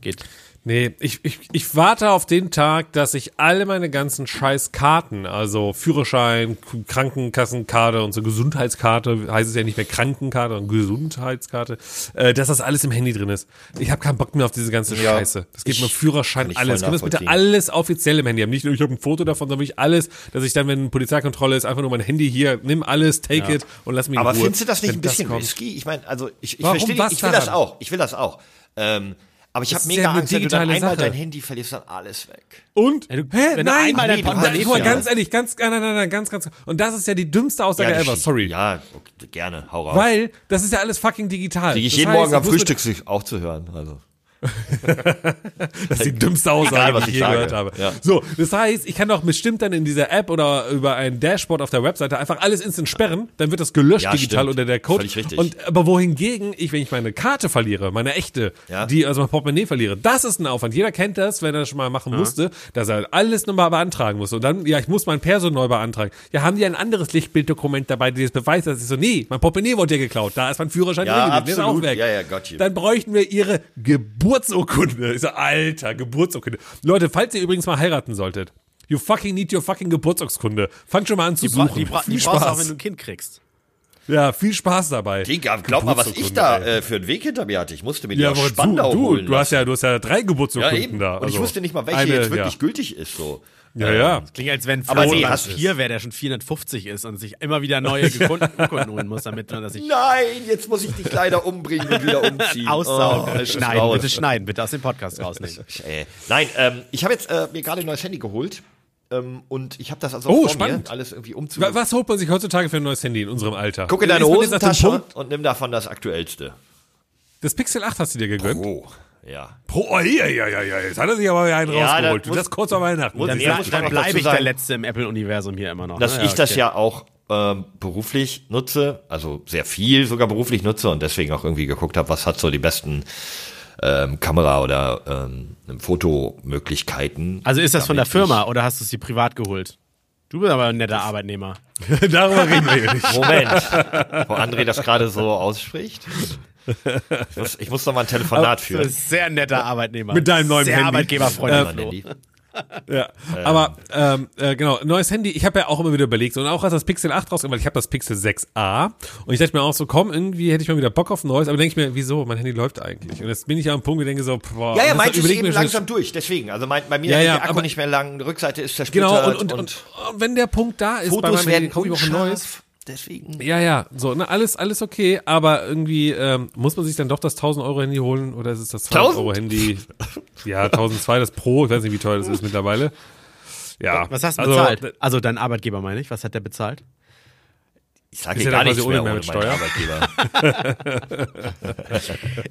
A: geht.
B: Nee, ich, ich, ich warte auf den Tag, dass ich alle meine ganzen scheiß Karten, also Führerschein, Krankenkassenkarte und so Gesundheitskarte, heißt es ja nicht mehr Krankenkarte, sondern Gesundheitskarte, äh, dass das alles im Handy drin ist. Ich habe keinen Bock mehr auf diese ganze
C: Ja,
B: Scheiße. Das geht mir Führerschein, alles. Kann das bitte alles offiziell im Handy haben. Nicht nur, ich habe ein Foto davon, sondern wirklich alles, dass ich dann, wenn Polizeikontrolle ist, einfach nur mein Handy hier, nimm alles, take it und lass mich in
C: Aber
B: Ruhe.
C: findest du das nicht
B: Wenn
C: ein bisschen risky? Ich meine, also ich, ich verstehe, ich will das
B: daran?
C: auch. Ich will das auch. Ähm, aber ich habe mega
B: ja
C: Angst, wenn du dann einmal
B: Sache.
C: dein Handy verlierst, dann alles weg.
B: Und?
A: Ja, du-
B: Hä?
A: wenn
B: nein,
A: einmal dein
B: nee, guck mal,
C: verlierst,
B: ganz ehrlich, ganz, nein, nein, nein, nein, ganz, ganz, und das ist ja die dümmste Aussage
C: das
B: ever, sorry.
C: Ja, okay, gerne, hau raus.
B: Weil, das ist ja alles fucking digital.
C: Kriege ich
B: Das
C: jeden
B: heißt,
C: Morgen am Frühstück sich auch zu hören. Also. [LAUGHS]
B: Das ist die dümmste Aussage, die ich je
C: sage.
B: gehört habe.
C: Ja.
B: So, das heißt, ich kann doch bestimmt dann in dieser App oder über ein Dashboard auf der Webseite einfach alles instant sperren, dann wird das gelöscht
C: Ja,
B: digital
C: stimmt.
B: unter der Code.
C: Völlig richtig.
B: Und aber wohingegen ich, wenn ich meine Karte verliere, meine echte,
C: Ja.
B: die also mein Portemonnaie verliere, das ist ein Aufwand. Jeder kennt das, wenn er das schon mal machen musste, dass er alles nochmal beantragen muss. Und dann, ja, ich muss mein Perso neu beantragen. Ja, haben die ein anderes Lichtbilddokument dabei, das beweist, dass ich so, nee, mein Portemonnaie wurde dir geklaut. Da ist mein Führerschein
C: Ja,
B: drin, der ist auch
C: absolut.
B: weg.
C: Ja, ja, got you.
B: Dann bräuchten wir ihre Geburtsurkunde. Ich so, alter, Geburtsurkunde. Leute, falls ihr übrigens mal heiraten solltet, you fucking need your fucking Geburtsurkunde. Fangt schon mal an zu
A: Die, bra
B: suchen.
A: die, bra die
B: viel
A: brauchst du auch,
B: Spaß.
A: wenn du ein Kind kriegst.
B: ja, viel Spaß dabei.
C: Digga, glaub mal, was ich da äh, für einen Weg hinter mir hatte. Ich musste mir die
B: Ja,
C: aus Spandau
B: du, du,
C: holen
B: du hast ja, du hast ja drei
C: ja,
B: Geburtsurkunden
C: eben.
B: da.
C: Und ich
B: also
C: wusste nicht mal, welche
B: eine,
C: jetzt wirklich
B: ja.
C: gültig ist. So.
B: Ja, ja.
A: Klingt, als wenn
C: Aber
A: Flo
C: nee,
A: nee,
C: hast-
A: 4 wäre, der schon 450 ist und sich immer wieder neue [LAUGHS] Urkunden Urkunden holen muss, damit man das nicht
C: Nein, jetzt muss ich dich leider umbringen und wieder umziehen.
A: aussaugen.
C: Oh,
A: schneiden,
C: raus.
A: bitte schneiden, bitte aus dem Podcast rausnehmen. [LAUGHS]
C: Äh, nein, ähm, ich habe jetzt äh, mir gerade ein neues Handy geholt. Ähm, und ich habe das also
B: Oh,
C: vor
B: spannend.
C: mir, alles irgendwie umzu...
B: Wa- Was holt man sich heutzutage für ein neues Handy in unserem Alter?
C: Guck in deine Hosentasche und nimm davon das aktuellste.
B: Das Pixel 8 hast du dir gegönnt?
C: Oh, ja.
B: Pro, oh, ja, ja, ja, ja. Jetzt hat er sich aber einen
C: Ja,
B: rausgeholt.
C: das
B: Du, das
C: muss-
B: kurz vor Weihnachten.
C: muss-
A: Dann,
C: Ja, muss
A: dann
C: auch
A: bleibe ich der Letzte im Apple-Universum hier immer noch.
C: Dass
A: ne?
C: ich das
A: okay.
C: ja auch ähm, beruflich nutze, also sehr viel sogar beruflich nutze und deswegen auch irgendwie geguckt habe, was hat so die besten ähm, Kamera- oder ähm, Fotomöglichkeiten.
A: Also ist das von der Firma oder hast du es dir privat geholt? Du bist aber ein netter Arbeitnehmer. [LAUGHS]
B: Darüber reden wir hier nicht.
C: Ich, Moment, wo André das gerade so ausspricht. Ich muss, ich muss noch mal ein Telefonat
A: Du
C: führen.
A: bist ein sehr netter Arbeitnehmer.
B: Mit deinem neuen
A: sehr
B: Handy.
A: Arbeitgeberfreundlich,
C: Mein
A: Flo.
C: Handy.
B: Ja, aber ähm, äh, genau, neues Handy. Ich habe ja auch immer wieder überlegt und auch als das Pixel 8 rauskam, weil ich habe das Pixel 6a und ich dachte mir auch so, komm, irgendwie hätte ich mal wieder Bock auf ein neues, aber denke ich mir, wieso, mein Handy läuft eigentlich und jetzt bin ich ja am Punkt, wo ich denke so, boah,
C: Ja, ja,
B: und
C: meins ist eben langsam durch, deswegen. Also mein, bei mir
B: Ja,
C: hält
B: ja,
C: der Akku
B: aber-
C: nicht mehr lang, die Rückseite ist zersplittert
B: Genau, und, und, und, wenn der Punkt da ist, bei
C: Fotos
B: meinem
C: werden
B: Handy, kaufe ich auch ein neues.
C: Deswegen.
B: Ja, ja, so, ne, alles, alles okay, aber irgendwie ähm, muss man sich dann doch das 1000 Euro Handy holen oder ist es das 1000 Euro Handy? Ja, 1002, das Pro, ich weiß nicht, wie teuer das ist mittlerweile. Ja.
A: Was hast du
B: also,
A: bezahlt? Also dein Arbeitgeber meine ich. Was hat der bezahlt?
C: Ich sage dir gar nichts mehr
B: ohne Mehrwertsteuer.
C: Arbeitgeber. [LAUGHS]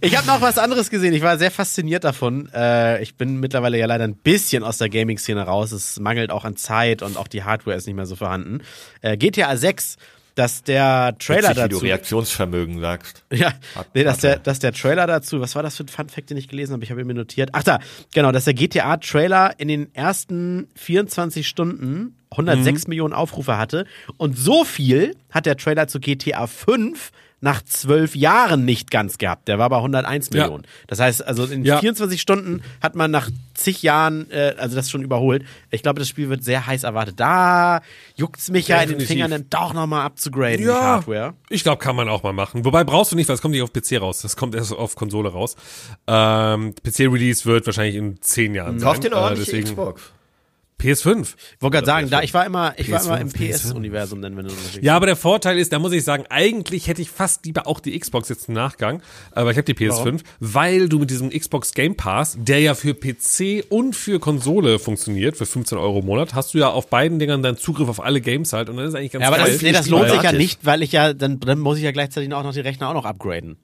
A: Ich habe noch was anderes gesehen. Ich war sehr fasziniert davon. Äh, ich bin mittlerweile ja leider ein bisschen aus der Gaming-Szene raus. Es mangelt auch an Zeit und auch die Hardware ist nicht mehr so vorhanden. Äh, GTA 6, dass der Trailer
C: Witzig, wie du
A: dazu.
C: Reaktionsvermögen sagst.
A: Ja, nee, dass der, dass der Trailer dazu, was war das für ein Fun-Fact, den ich gelesen habe? Ich habe ihn mir notiert. Ach da, genau, dass der GTA-Trailer in den ersten 24 Stunden 106 Millionen Aufrufe hatte. Und so viel hat der Trailer zu GTA 5 nach zwölf Jahren nicht ganz gehabt. Der war bei 101
B: Ja.
A: Millionen. Das heißt, also in
B: Ja.
A: 24 Stunden hat man nach zig Jahren, äh, also das schon überholt. Ich glaube, das Spiel wird sehr heiß erwartet. Da juckt's mich ja in den. Fingern, dann doch nochmal abzugraden, die
B: Ja,
A: Hardware.
B: ich glaube, kann man auch mal machen. Wobei brauchst du nicht, weil es kommt nicht auf PC raus. Das kommt erst auf Konsole raus. Ähm, PC-Release wird wahrscheinlich in zehn Jahren sein.
C: Kauf dir noch
B: Äh,
C: die
B: deswegen
C: Xbox.
B: PS5.
A: Ich wollte gerade sagen, da ich war immer, ich war
B: PS5,
A: immer im
B: PS5.
A: PS-Universum, dann wenn du unterwegs
B: Ja, aber der Vorteil ist, da muss ich sagen, eigentlich hätte ich fast lieber auch die Xbox jetzt im Nachgang, aber ich habe die PS5, weil du mit diesem Xbox Game Pass, der ja für PC und für Konsole funktioniert, für 15 Euro im Monat, hast du ja auf beiden Dingern dann Zugriff auf alle Games halt und dann ist eigentlich ganz
A: Ja, aber
B: geil.
A: das, nee, das lohnt sich ja nicht, weil ich ja, dann, dann muss ich ja gleichzeitig auch noch die Rechner auch noch upgraden.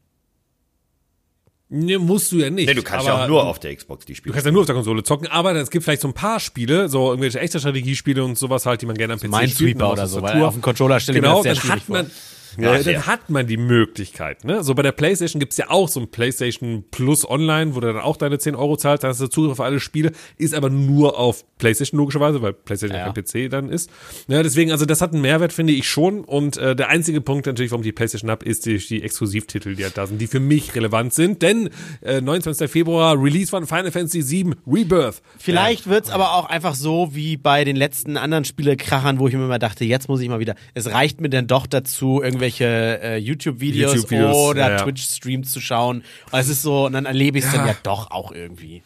B: Nee, musst du ja nicht.
C: Nee, du kannst
B: aber
C: ja auch nur auf der Xbox die
B: Du
C: Spiele.
B: kannst ja nur auf der Konsole zocken, aber es gibt vielleicht so ein paar Spiele, so irgendwelche echte Strategiespiele und sowas halt, die man gerne am PC spielt.
A: Minesweeper oder
B: der
A: so, weil auf dem Controller stelle ich mir
B: Genau,
A: das sehr
B: dann hat man,
A: vor.
B: Ja,
C: Ach,
B: dann
C: ja.
B: hat man die Möglichkeit. Ne? So bei der PlayStation gibt's ja auch so ein PlayStation Plus Online, wo du dann auch deine 10 Euro zahlst, da hast du Zugriff auf alle Spiele, ist aber nur auf PlayStation logischerweise, weil PlayStation ja.
A: Ja.
B: kein PC dann ist. Ja, deswegen, also das hat einen Mehrwert, finde ich schon. Und äh, der einzige Punkt natürlich, warum ich die PlayStation habe, ist die, die Exklusivtitel, die halt da sind, die für mich relevant sind. Denn äh, 29. Februar Release von Final Fantasy VII Rebirth.
A: Vielleicht wird's aber auch einfach so wie bei den letzten anderen Spielekrachern, wo ich mir immer dachte, jetzt muss ich mal wieder. Es reicht mir dann doch dazu, irgendwelche äh, YouTube-Videos
B: YouTube-Videos,
A: oder
B: ja, ja.
A: Twitch-Streams zu schauen. Und es ist so, und dann erlebe ich es
B: Ja.
A: dann ja doch auch irgendwie.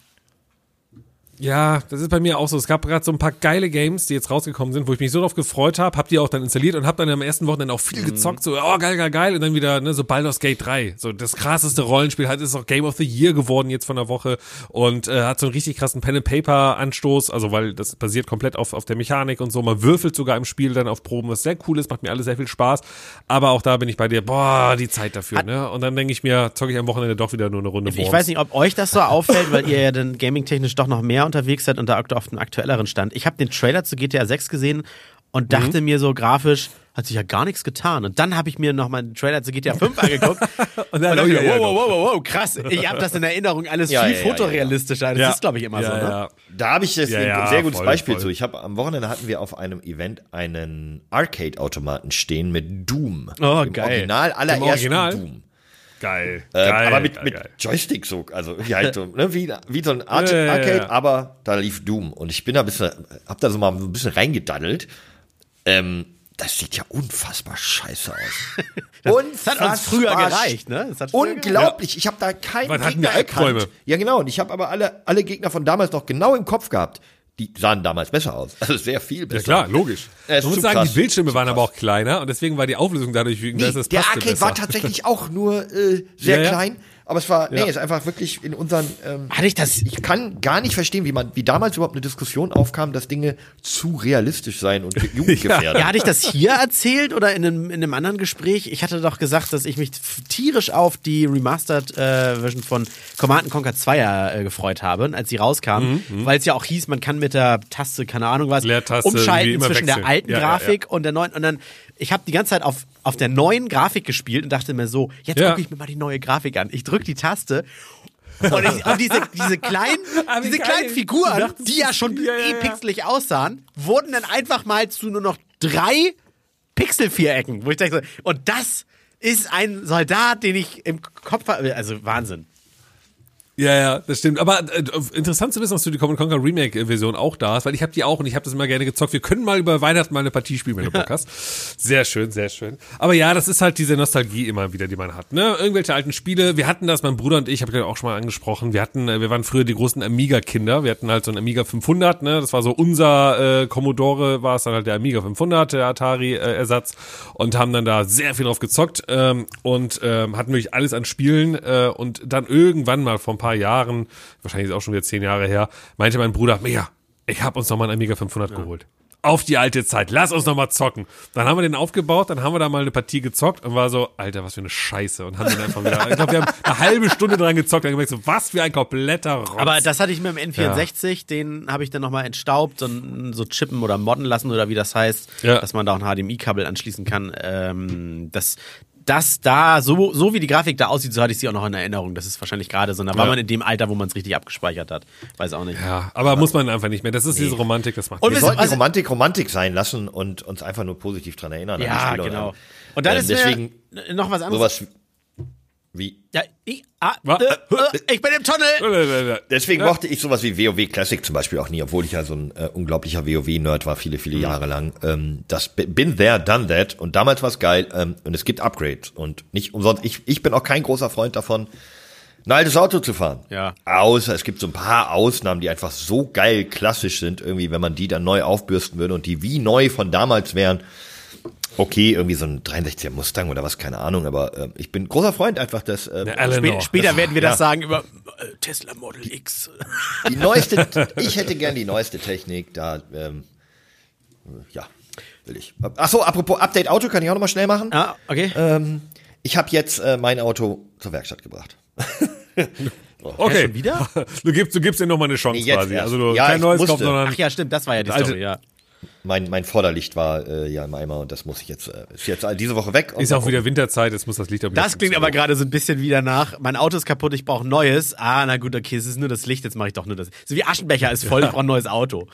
B: Ja, das ist bei mir auch so. Es gab gerade so ein paar geile Games, die jetzt rausgekommen sind, wo ich mich so drauf gefreut habe, hab die auch dann installiert und hab dann am ersten Wochenende auch viel gezockt, so, oh, geil, geil, geil, und dann wieder, ne, so Baldur's Gate 3, so das krasseste Rollenspiel, halt ist auch Game of the Year geworden jetzt von der Woche und äh, hat so einen richtig krassen Pen-and-Paper-Anstoß, also weil das basiert komplett auf, auf der Mechanik und so, man würfelt sogar im Spiel dann auf Proben, was sehr cool ist, macht mir alles sehr viel Spaß, aber auch da bin ich bei dir, boah, die Zeit dafür, ne, und dann denke ich mir, zocke ich am Wochenende doch wieder nur eine Runde
A: Ich
B: Worms.
A: weiß nicht, ob euch das so auffällt, weil ihr ja dann gaming-technisch doch noch mehr unterwegs seid und da auf einem aktuelleren Stand. Ich habe den Trailer zu GTA 6 gesehen und dachte mir so grafisch, hat sich ja gar nichts getan. Und dann habe ich mir nochmal den Trailer zu GTA 5 angeguckt [LAUGHS] und dann dachte ich,
B: ja, ja,
A: wow, wow, wow, wow, krass. Ich habe das in Erinnerung alles
C: Ja,
A: viel
C: ja, ja, ja.
A: fotorealistischer. Das ist, glaube ich, immer
B: ja,
A: so. Ne?
B: Ja.
C: Da habe ich jetzt
B: Ja,
C: ein
B: ja,
C: sehr gutes
B: voll,
C: Beispiel
B: voll.
C: zu. Ich habe am Wochenende hatten wir auf einem Event einen Arcade-Automaten stehen mit Doom.
A: Oh,
C: Im
A: geil.
C: Original, allerersten
B: Original?
C: Doom.
B: Geil.
C: Ähm,
B: geil
C: aber mit,
B: geil,
C: mit
B: geil.
C: Joystick so, also wie halt so, ne, wie, wie so ein Ar [LAUGHS]
B: Ja,
C: Arcade,
B: ja.
C: aber da lief Doom und ich bin da ein bisschen, hab da so mal ein bisschen reingedaddelt. Ähm, das sieht ja unfassbar scheiße aus. [LAUGHS]
A: Das hat uns früher
C: Unfassbar
A: gereicht, ne? Früher
C: Unglaublich, ich habe da keinen
B: Was hatten
C: Gegner
B: wir,
C: erkannt. Ja, genau, und ich habe aber alle, alle Gegner von damals noch genau im Kopf gehabt. Die sahen damals besser aus. Also sehr viel besser.
B: Ja klar, logisch.
C: Ist
B: Man muss sagen,
C: krass.
B: die Bildschirme waren aber auch kleiner und deswegen war die Auflösung dadurch,
C: Nee,
B: dass es
C: der
B: passte
C: Arcade
B: besser.
C: war tatsächlich auch nur äh, sehr [LAUGHS]
B: Ja, ja.
C: Aber es war, nee,
B: Ja.
C: ist einfach wirklich in unseren. Ähm,
A: Hatte ich das-
C: Ich kann gar nicht verstehen, wie man, wie damals überhaupt eine Diskussion aufkam, dass Dinge zu realistisch seien und [LAUGHS] jugendgefährdet.
A: Ja, hatte ich das hier erzählt oder in einem, in einem anderen Gespräch? Ich hatte doch gesagt, dass ich mich tierisch auf die Remastered äh, Version von Command Conquer 2 äh, gefreut habe, als sie rauskam, weil es ja auch hieß, man kann mit der Taste, keine Ahnung was, umschalten zwischen der
B: wechseln.
A: alten
B: Ja, ja,
A: Grafik und der neuen. Und dann, ich habe die ganze Zeit auf, auf der neuen Grafik gespielt und dachte mir so, jetzt
B: Ja.
A: gucke ich mir mal die neue Grafik an. Ich drücke die Taste und, ich, und diese, diese kleinen, [LAUGHS] diese kleinen Figuren, die ja schon
B: ja, ja,
A: eh pixelig aussahen, wurden dann einfach mal zu nur noch drei Pixelvierecken, wo ich dachte, und das ist ein Soldat, den ich im Kopf habe. Also Wahnsinn.
B: Ja, ja, das stimmt. Aber äh, interessant zu wissen, dass du die Command Conquer Remake-Version auch da hast, weil ich habe die auch und ich habe das immer gerne gezockt. Wir können mal über Weihnachten mal eine Partie spielen, wenn du Bock [LAUGHS] hast. Sehr schön, sehr schön. Aber ja, das ist halt diese Nostalgie immer wieder, die man hat. Ne? Irgendwelche alten Spiele. Wir hatten das, mein Bruder und ich, habe ich auch schon mal angesprochen. Wir hatten, äh, wir waren früher die großen Amiga-Kinder. Wir hatten halt so ein Amiga 500. Ne? Das war so unser äh, Commodore, war es dann halt der Amiga 500, der Atari-Ersatz und haben dann da sehr viel drauf gezockt ähm, und ähm, hatten wirklich alles an Spielen äh, und dann irgendwann mal ein paar Jahren, wahrscheinlich ist auch schon wieder zehn Jahre her, meinte mein Bruder, Mega, ich habe uns noch mal einen Amiga 500 geholt. Auf die alte Zeit, lass uns noch mal zocken. Dann haben wir den aufgebaut, dann haben wir da mal eine Partie gezockt und war so, Alter, was für eine Scheiße. Und haben den einfach wieder, ich glaube, wir haben eine halbe Stunde dran gezockt und gemerkt, so, was für ein kompletter Rotz.
A: Aber das hatte ich mit dem N64, den habe ich dann nochmal entstaubt und so chippen oder modden lassen oder wie das heißt,
B: Ja.
A: dass man da auch ein HDMI-Kabel anschließen kann. Ähm, das, das da, so, so wie die Grafik da aussieht, so hatte ich sie auch noch in Erinnerung. Das ist wahrscheinlich gerade so, da war
B: Ja.
A: man in dem Alter, wo man es richtig abgespeichert hat. Weiß auch nicht.
B: ja, aber muss man einfach nicht mehr. Das ist diese Romantik, das macht
A: Und
C: Wir sollten die
A: also-
C: Romantik Romantik sein lassen und uns einfach nur positiv dran erinnern.
A: Ja, genau.
C: an-
A: Und dann
C: Ähm,
A: ist
C: deswegen
A: mir noch was anderes.
C: sowas wie
A: Ja, ich, ah, äh, äh, ich bin im Tunnel. [LAUGHS]
C: Deswegen mochte ich sowas wie WoW Classic zum Beispiel auch nie, obwohl ich ja so ein äh, unglaublicher WoW-Nerd war, viele, viele Jahre lang. Ähm, das bi- bin there, done that. Und damals war es geil. Ähm, und es gibt Upgrades. Und nicht umsonst, ich, ich bin auch kein großer Freund davon, ein altes Auto zu fahren.
A: Ja.
C: Außer es gibt so ein paar Ausnahmen, die einfach so geil klassisch sind, irgendwie, wenn man die dann neu aufbürsten würde und die wie neu von damals wären. Okay, irgendwie so ein 63er Mustang oder was, keine Ahnung, aber äh, ich bin großer Freund einfach, dass äh,
B: Eleanor.
A: Spä später werden wir das
C: Ja.
A: sagen über äh, Tesla Model X.
C: die neueste, ich hätte gern die neueste Technik, da, ähm, ja, will ich. Ach so, apropos Update Auto, kann ich auch noch mal schnell machen.
A: Ah, okay.
C: Ähm, ich habe jetzt äh, mein Auto zur Werkstatt gebracht. [LAUGHS]
B: Okay.
A: schon wieder?
B: Du gibst, du gibst dir nochmal eine Chance
C: Nee, jetzt
B: quasi.
C: erst.
B: Also du
C: Ja,
B: kein neues
C: musste.
B: sondern
A: Ach ja, stimmt, das war ja die
B: Also-
A: Story, ja.
C: Mein, mein Vorderlicht war äh, ja im Eimer und das muss ich jetzt, äh, ist jetzt diese Woche weg. Und
B: ist auch wieder Winterzeit, jetzt muss das Licht auch wieder
A: Das klingt aber gerade so ein bisschen wieder nach, mein Auto ist kaputt, ich brauche ein neues. Ah, na gut, okay, es ist nur das Licht, jetzt mache ich doch nur das. So wie Aschenbecher ist voll, ich brauche ein neues Auto.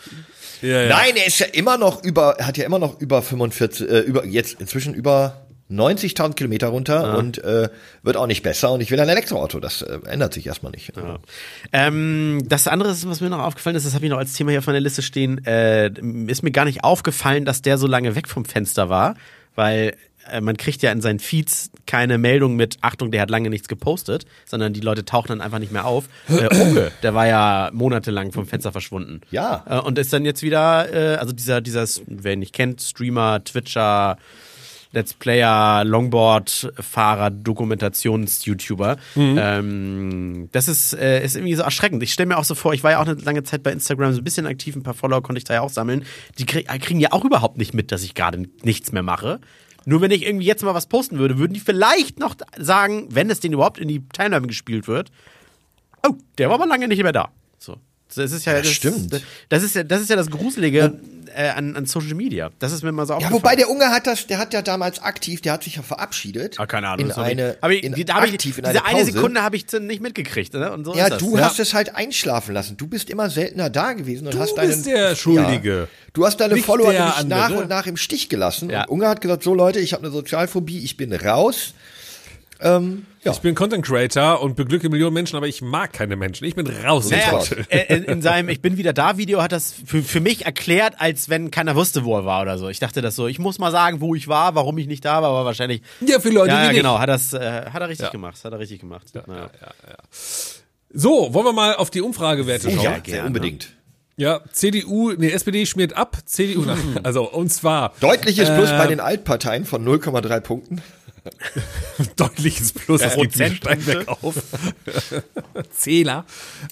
B: Ja, ja.
C: Nein, er ist ja immer noch über, er hat ja immer noch über 45, äh, über, jetzt inzwischen über 90.000 Kilometer runter und äh, wird auch nicht besser und ich will ein Elektroauto, das äh, ändert sich erstmal nicht.
A: Ähm, das andere, ist, was mir noch aufgefallen ist, das habe ich noch als Thema hier auf meiner Liste stehen, äh, ist mir gar nicht aufgefallen, dass der so lange weg vom Fenster war, weil äh, man kriegt ja in seinen Feeds keine Meldung mit, Achtung, der hat lange nichts gepostet, sondern die Leute tauchen dann einfach nicht mehr auf. [CLEARS THROAT] Äh, Unge, der war ja monatelang vom Fenster verschwunden.
C: Ja.
A: Äh, und ist dann jetzt wieder, äh, also dieser, dieser, wer ihn nicht kennt, Streamer, Twitcher, Let's Player, Longboard-Fahrer, Dokumentations-YouTuber. Ähm, das ist, äh, ist irgendwie so erschreckend. Ich stelle mir auch so vor, ich war ja auch eine lange Zeit bei Instagram so ein bisschen aktiv, ein paar Follower konnte ich da ja auch sammeln. Die krieg, kriegen ja auch überhaupt nicht mit, dass ich gerade nichts mehr mache. Nur wenn ich irgendwie jetzt mal was posten würde, würden die vielleicht noch sagen, wenn es denen überhaupt in die Timeline gespielt wird, oh, der war aber lange nicht mehr da. So. Das ist ja, das,
C: stimmt.
A: Das ist ja, das ist ja das Gruselige äh, an, an Social Media. Das ist mir mal so
C: Ja,
A: aufgefallen.
C: wobei der Unge hat das, der hat ja damals aktiv, der hat sich ja verabschiedet.
A: Ah, keine Ahnung.
C: In eine,
A: hab ich,
C: in,
A: da hab ich,
C: aktiv in
A: diese
C: eine
A: eine
C: Pause.
A: Sekunde habe ich nicht mitgekriegt. Ne? Und so
C: Ja,
A: ist das.
C: du hast es halt einschlafen lassen. Du bist immer seltener da gewesen und
B: Du
C: hast deinen.
B: bist der Schuldige.
C: Ja, du hast deine
B: Nicht
C: Follower nach und nach im Stich gelassen.
A: Ja.
C: Und Unge hat gesagt: So Leute, ich habe eine Sozialphobie, ich bin raus. Ähm, ja.
B: Ich bin Content Creator und beglücke Millionen Menschen, aber ich mag keine Menschen. Ich bin raus.
C: Naja.
A: Äh, in, in seinem Ich bin wieder da Video hat das für, für mich erklärt, als wenn keiner wusste, wo er war oder so. Ich dachte das so, ich muss mal sagen, wo ich war, warum ich nicht da war, aber wahrscheinlich.
B: Ja, für Leute
A: ja, ja,
B: dich.
A: genau, hat das, äh, hat er richtig
B: Ja.
A: gemacht, hat er richtig gemacht. Ja,
B: So, wollen wir mal auf die Umfragewerte
C: Oh
B: schauen?
C: ja,
A: gerne.
C: unbedingt.
B: Ja, CDU, nee, SPD schmiert ab, CDU, nach, [LAUGHS] also und zwar
C: Deutliches Plus
B: Äh,
C: bei den Altparteien von 0,3 Punkten. [LAUGHS]
B: deutliches Plus, das gibt mir
A: Prozentpunkte.
B: Steinberg auf. [LAUGHS] Zähler.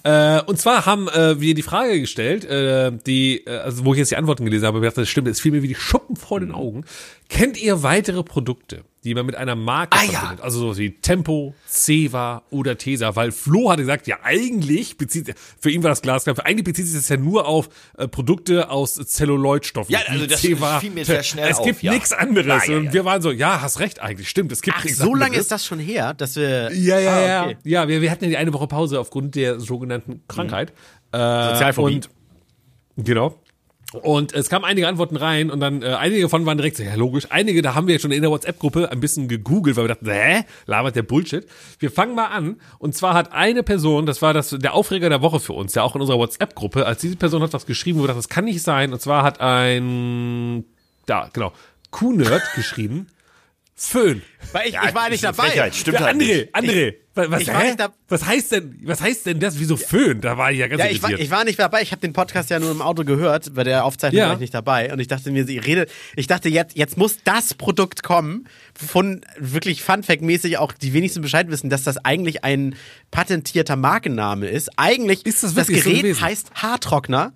B: Äh, und zwar haben äh, wir die Frage gestellt, äh, die, äh, also wo ich jetzt die Antworten gelesen habe, ich gedacht, das stimmt, es fiel mir wie die Schuppen vor den Augen. Kennt ihr weitere Produkte, die man mit einer Marke
C: Ah, ja.
B: verbindet? Also so wie Tempo, Ceva oder Tesa, weil Flo hatte gesagt, ja eigentlich bezieht, für ihn war das glasklar, eigentlich bezieht sich das ja nur auf äh, Produkte aus Zelluloidstoffen.
C: Ja, also das
B: Ceva.
C: fiel mir sehr schnell
B: Es
C: auf,
B: gibt
C: ja.
B: nichts anderes.
C: Ja, ja,
B: Und
C: ja.
B: wir waren so, ja, hast recht eigentlich, stimmt, es gibt
A: Ach,
B: nichts
A: so lange
B: anderes.
A: ist das schon her, dass wir.
B: Ja, ja,
A: Ah,
B: ja.
A: okay.
B: Ja, wir, wir hatten ja die eine Woche Pause aufgrund der sogenannten Krankheit. Äh,
A: Sozialphobie.
B: Und, genau. Und es kamen einige Antworten rein und dann äh, einige davon waren direkt ja logisch. Einige, da haben wir schon in der WhatsApp-Gruppe ein bisschen gegoogelt, weil wir dachten, hä, labert der Bullshit. Wir fangen mal an. Und zwar hat eine Person, das war das der Aufreger der Woche für uns, ja auch in unserer WhatsApp-Gruppe, als diese Person hat was geschrieben, wo wir dachten, das kann nicht sein. Und zwar hat ein, da, genau, Q-Nerd geschrieben, Föhn.
A: Weil ich,
C: Ja,
A: ich war nicht dabei.
C: Frechheit, Stimmt
B: Der
C: halt
B: André,
C: nicht.
B: André, was, was,
A: ich war
B: hä?
A: nicht da-
B: was heißt denn, was heißt denn das? Wieso Föhn? Da war ich ja ganz
A: Ja, ich war,
B: irritiert.
A: ich war nicht dabei. Ich habe den Podcast ja nur im Auto gehört. Bei der Aufzeichnung
B: Ja.
A: war ich nicht dabei. Und ich dachte mir, sie redet. Ich dachte, jetzt, jetzt muss das Produkt kommen, von wirklich Funfact-mäßig auch die wenigsten Bescheid wissen, dass das eigentlich ein patentierter Markenname ist. Eigentlich
B: Ist das
A: das
B: wirklich so
A: Gerät
B: gewesen?
A: heißt Haartrockner.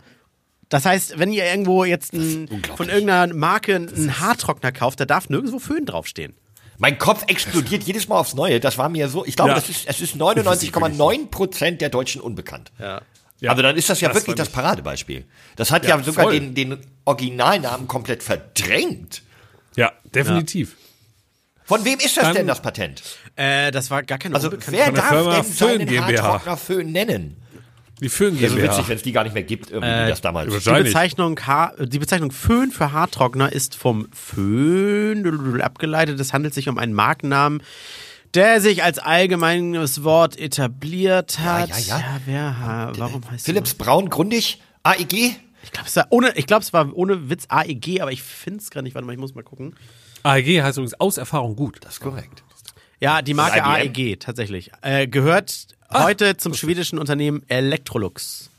A: Das heißt, wenn ihr irgendwo jetzt ein, von irgendeiner Marke einen Haartrockner kauft, da darf nirgendwo Föhn draufstehen.
C: Mein Kopf explodiert jedes Mal aufs Neue. Das war mir so. Ich glaube,
B: Ja.
C: das ist, es ist 99,9 Prozent der Deutschen unbekannt.
A: Ja.
B: Ja.
C: Also dann ist das ja
B: Das
C: wirklich das Paradebeispiel. Das hat ja,
B: Ja,
C: sogar
B: voll.
C: den, den Originalnamen komplett verdrängt.
B: ja, definitiv.
C: Von wem ist das
B: Dann-
C: denn das Patent?
A: Äh, das war gar kein
C: Also wer darf
B: Firma
C: denn
B: Föhn
C: seinen
B: GmbH.
C: Haartrockner Föhn nennen?
B: Die Föhn
C: Ja, so
B: GmbH.
C: witzig, wenn es die gar nicht mehr gibt, irgendwie, wie das damals.
A: Die. Bezeichnung, Haar, die Bezeichnung Föhn für Haartrockner ist vom Föhn abgeleitet. Es handelt sich um einen Markennamen, der sich als allgemeines Wort etabliert hat.
C: ja, ja.
A: wer, ha, warum heißt
C: Philips Braun Grundig, AEG?
A: Ich glaube, es war ohne, ich glaube, es war ohne Witz AEG, aber ich finde es gerade nicht. Warte mal, ich muss mal gucken.
B: AEG heißt übrigens aus Erfahrung gut.
C: Das ist korrekt.
A: Ja, die Marke? AEG tatsächlich. Äh, gehört heute zum schwedischen Unternehmen Electrolux.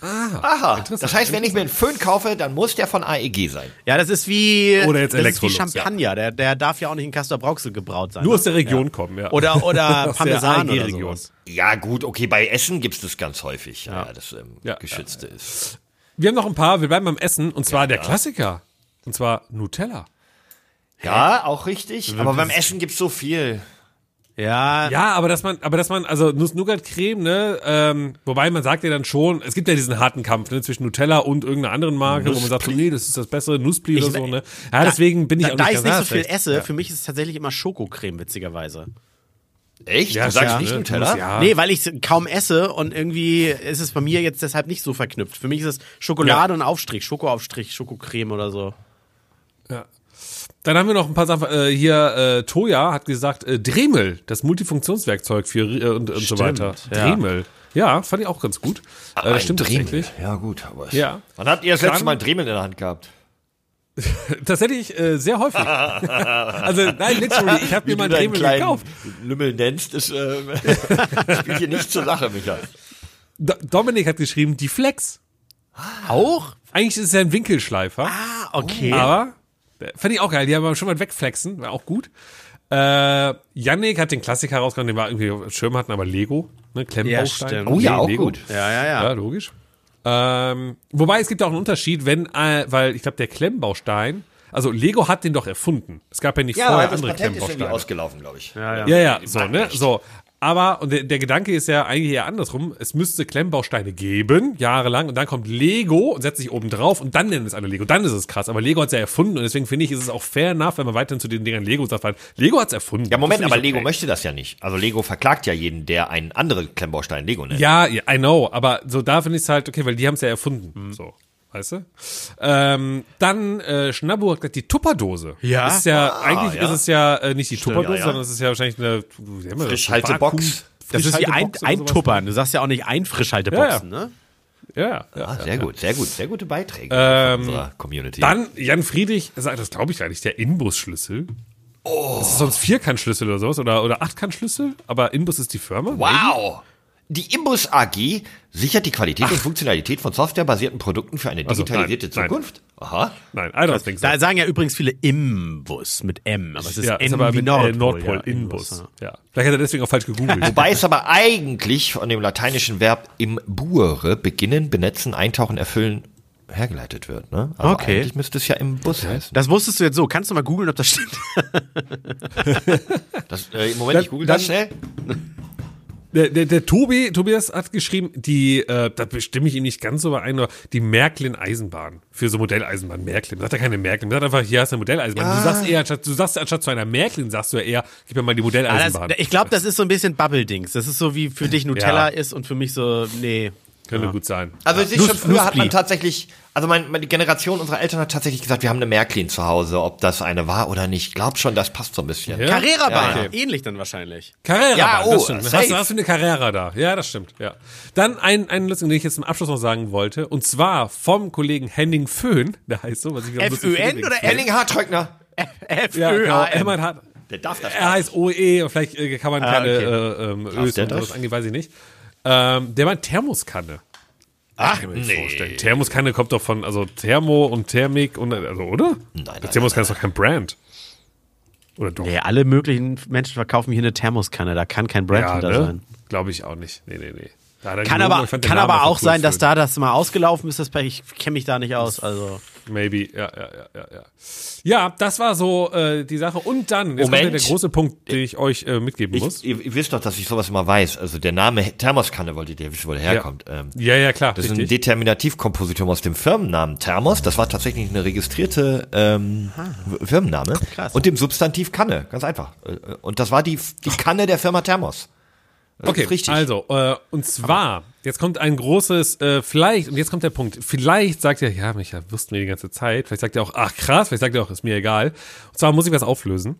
C: Aha. Das heißt, wenn ich mir einen Föhn kaufe, dann muss der von AEG sein.
A: Ja, das ist wie,
B: Oder jetzt
A: das ist wie
B: Electrolux,
A: Champagner. Der, der darf ja auch nicht in Castor Brauxel gebraut sein.
B: Nur
A: ne?
B: aus der Region kommen, ja.
A: Oder, oder [LAUGHS]
B: Aus der
A: Parmesan oder
B: AEG-Region.
A: sowas.
C: Ja, gut, okay, bei Essen gibt's das ganz häufig, ja, das ähm,
B: Ja,
C: geschützte ist.
B: Wir haben noch ein paar, wir bleiben beim Essen, und zwar der Klassiker. Und zwar Nutella.
C: Ja, auch richtig. Aber beim Essen gibt's so viel.
A: Ja,
B: Ja, aber dass man, aber dass man, also Nuss-Nougat-Creme, ne, ähm, wobei man sagt ja dann schon, es gibt ja diesen harten Kampf, ne, zwischen Nutella und irgendeiner anderen Marke, wo man sagt, so, nee, das ist das bessere Nussbli oder
A: Ich-
B: so, ne. Ja, deswegen bin ich
A: da,
B: auch
A: da
B: nicht
A: ich
B: ganz
A: nicht so viel
B: recht.
A: esse, für mich ist es tatsächlich immer Schokocreme, witzigerweise.
C: Echt?
B: Ja,
C: du sagst
B: ja,
C: nicht
B: ne?
C: Nutella?
B: Ja.
A: Nee, weil ich kaum esse und irgendwie ist es bei mir jetzt deshalb nicht so verknüpft. Für mich ist es Schokolade und Aufstrich, Schokoaufstrich, Schokocreme oder so.
B: Dann haben wir noch ein paar Sachen. Äh, hier, äh, Toya hat gesagt, äh, Dremel, das Multifunktionswerkzeug für äh, und, und so weiter.
A: ja.
B: Dremel. Ja, fand ich auch ganz gut. Äh,
C: Ein
B: das stimmt
C: Dremel.
B: tatsächlich.
C: Ja, gut, aber.
B: Ja.
C: Wann habt ihr das letzte Mal ein Dremel in der Hand gehabt? [LAUGHS]
B: Tatsächlich äh, sehr häufig. [LAUGHS] also nein, literally, ich habe mir mal ein Dremel gekauft.
C: Lümmel nennst, ist, äh, [LAUGHS] spielt hier nicht zur Sache, Micha.
B: Do Dominik hat geschrieben, die Flex.
A: Auch?
B: Eigentlich ist es ja ein Winkelschleifer.
A: Ah, okay.
B: Aber, äh, fand ich auch geil, die haben wir schon mal wegflexen, war auch gut. Äh, Yannick hat den Klassiker rausgenommen, den wir irgendwie auf dem Schirm hatten, aber Lego, ne, Klemmbaustein.
A: Ja.
C: Oh ja, auch
B: Lego.
C: gut.
A: ja, ja,
B: Ja,
A: ja.
B: logisch. Ähm, wobei es gibt auch einen Unterschied, wenn, äh, weil ich glaube, der Klemmbaustein, also Lego hat den doch erfunden. Es gab ja nicht vorher andere Klemmbausteine.
C: ausgelaufen, glaube ich.
A: ja, ja.
B: Ja, ja, so, ne? So. Aber, und der, der Gedanke ist ja eigentlich eher andersrum. Es müsste Klemmbausteine geben, jahrelang, und dann kommt Lego und setzt sich oben drauf und dann nennen es alle Lego. Dann ist es krass. Aber Lego hat es ja erfunden und deswegen finde ich, ist es auch fair enough, wenn man weiterhin zu den Dingern Lego sagt, weil Lego hat es erfunden.
C: Ja, Moment, aber
B: ich
C: Lego
B: okay.
C: möchte das ja nicht. Also Lego verklagt ja jeden, der einen anderen Klemmbaustein Lego nennt.
B: Ja, ja, I know, aber so da finde ich es halt okay, weil die haben es ja erfunden.
A: Mhm.
B: So. Weißt du? Ähm, dann äh, Schnabbu hat gesagt, die Tupperdose.
A: Ja.
B: Ist ja, eigentlich
C: ja.
B: ist es ja äh, nicht die Tupperdose,
C: ja, ja.
B: sondern es ist ja wahrscheinlich eine?
C: Frischhaltebox.
A: Das ist wie ein,
B: Frischhaltebox oder
A: ein
B: sowas.
A: Tuppern. Du sagst ja auch nicht ein Frischhalteboxen, ne?
B: Ja, ja. ja.
C: Ah, sehr gut, sehr gut, sehr gute Beiträge
B: Ähm,
C: unserer Community.
B: Dann Jan Friedrich sagt, das glaube ich gar nicht, der Inbus-Schlüssel. Oh. Das ist sonst Vierkantschlüssel oder sowas oder, oder Achtkantschlüssel, aber Inbus ist die Firma.
C: wow! Die Imbus AG sichert die Qualität und Funktionalität von softwarebasierten Produkten für eine
B: Also,
C: digitalisierte
B: nein, nein.
C: Zukunft. Aha.
B: Nein, I don't think so.
A: Da sagen ja übrigens viele Imbus mit M, aber es ist
B: ja,
A: N
B: ist aber
A: wie
B: mit
A: Nordpol.
B: äh, Nordpol,
A: ja,
B: Inbus.
A: ja.
B: Ja. Vielleicht hat er deswegen auch falsch gegoogelt.
C: Wobei es aber eigentlich von dem lateinischen Verb imbure, beginnen, benetzen, eintauchen, erfüllen, hergeleitet wird. Ne? Also
A: Okay.
C: eigentlich müsste es ja im Bus heißen.
A: Das wusstest du jetzt so. Kannst du mal googeln, ob das stimmt?
C: Das, äh, Moment, ich google das schnell. [LAUGHS]
B: Der, der, der Tobi, Tobias hat geschrieben, die, äh, da bestimme ich ihm nicht ganz so überein, aber die Märklin-Eisenbahn. Für so Modelleisenbahn, Märklin. Sagt er keine Märklin, sagt einfach, hier hast du eine Modelleisenbahn. Du sagst eher, anstatt, du sagst anstatt zu einer Märklin, sagst du ja eher, gib mir mal die
A: Ah,
B: Modelleisenbahn.
A: das, ich glaube, das ist so ein bisschen Bubble-Dings. Das ist so wie für dich [LAUGHS] Nutella
B: Ja.
A: ist und für mich so, nee.
B: Könnte gut sein.
C: Also es ist
A: Nuss-
C: schon früher hat man tatsächlich, also mein, meine Generation unserer Eltern hat tatsächlich gesagt, wir haben eine Märklin zu Hause, ob das eine war oder nicht. Ich glaube schon, das passt so ein bisschen.
B: Ja?
A: Carrera-Bahn,
B: Ja, okay.
A: ähnlich dann wahrscheinlich.
B: Carrera,
C: Ja, oh,
B: das stimmt.
C: safe.
B: Hast, hast du eine Carrera da? Ja, das stimmt. Ja. Dann ein, einen lustigen, den ich jetzt zum Abschluss noch sagen wollte, und zwar vom Kollegen Henning Föhn, der heißt so, was ich lustig
A: F-Ö-N oder
C: Henning Hartröckner,
B: Ja, genau.
C: Der darf das
B: er heißt OE, vielleicht äh, kann man keine
A: okay.
B: äh, ähm, Ös und sowas
C: das?
B: angehen, weiß ich nicht. Ähm, der meint Thermoskanne.
C: Ach,
B: Kann ich mir nicht vorstellen. Thermoskanne kommt doch von, also Thermo und Thermik und, also, oder?
C: Nein, nein,
B: Thermoskanne ist doch kein Brand. Oder doch?
A: Nee, alle möglichen Menschen verkaufen hier eine Thermoskanne. Da kann kein Brand
B: Ja,
A: hinter
B: ne?
A: sein.
B: Glaube ich auch nicht. Nee, nee, nee.
A: Kann
B: gelogen,
A: aber, kann aber auch
B: cool
A: sein, dass da das mal ausgelaufen ist. Das Pech. Ich kenne mich da nicht aus. Also
B: Maybe, ja, ja, ja, ja, ja. Ja, das war so äh, die Sache. Und dann, jetzt kommt ja
C: Moment.
B: der große Punkt, den ich euch äh, mitgeben muss.
C: Ich, ihr, ihr wisst doch, dass ich sowas immer weiß. Also der Name Thermoskanne wolltet ihr wissen, wo der herkommt. Ähm,
B: Ja, ja, klar,
C: das ist ein
B: richtig.
C: Determinativkompositum aus dem Firmennamen Thermos. Das war tatsächlich eine registrierte ähm, Firmenname.
A: Krass.
C: Und dem Substantiv Kanne, ganz einfach. Äh, Und das war die, die Kanne der Firma Thermos. Das
B: Okay,
C: richtig.
B: also, äh, und zwar, jetzt kommt ein großes, äh, vielleicht, und jetzt kommt der Punkt, vielleicht sagt er, ja, Micha, wussten wir die ganze Zeit, vielleicht sagt er auch, ach krass, vielleicht sagt er auch, ist mir egal. Und zwar muss ich was auflösen.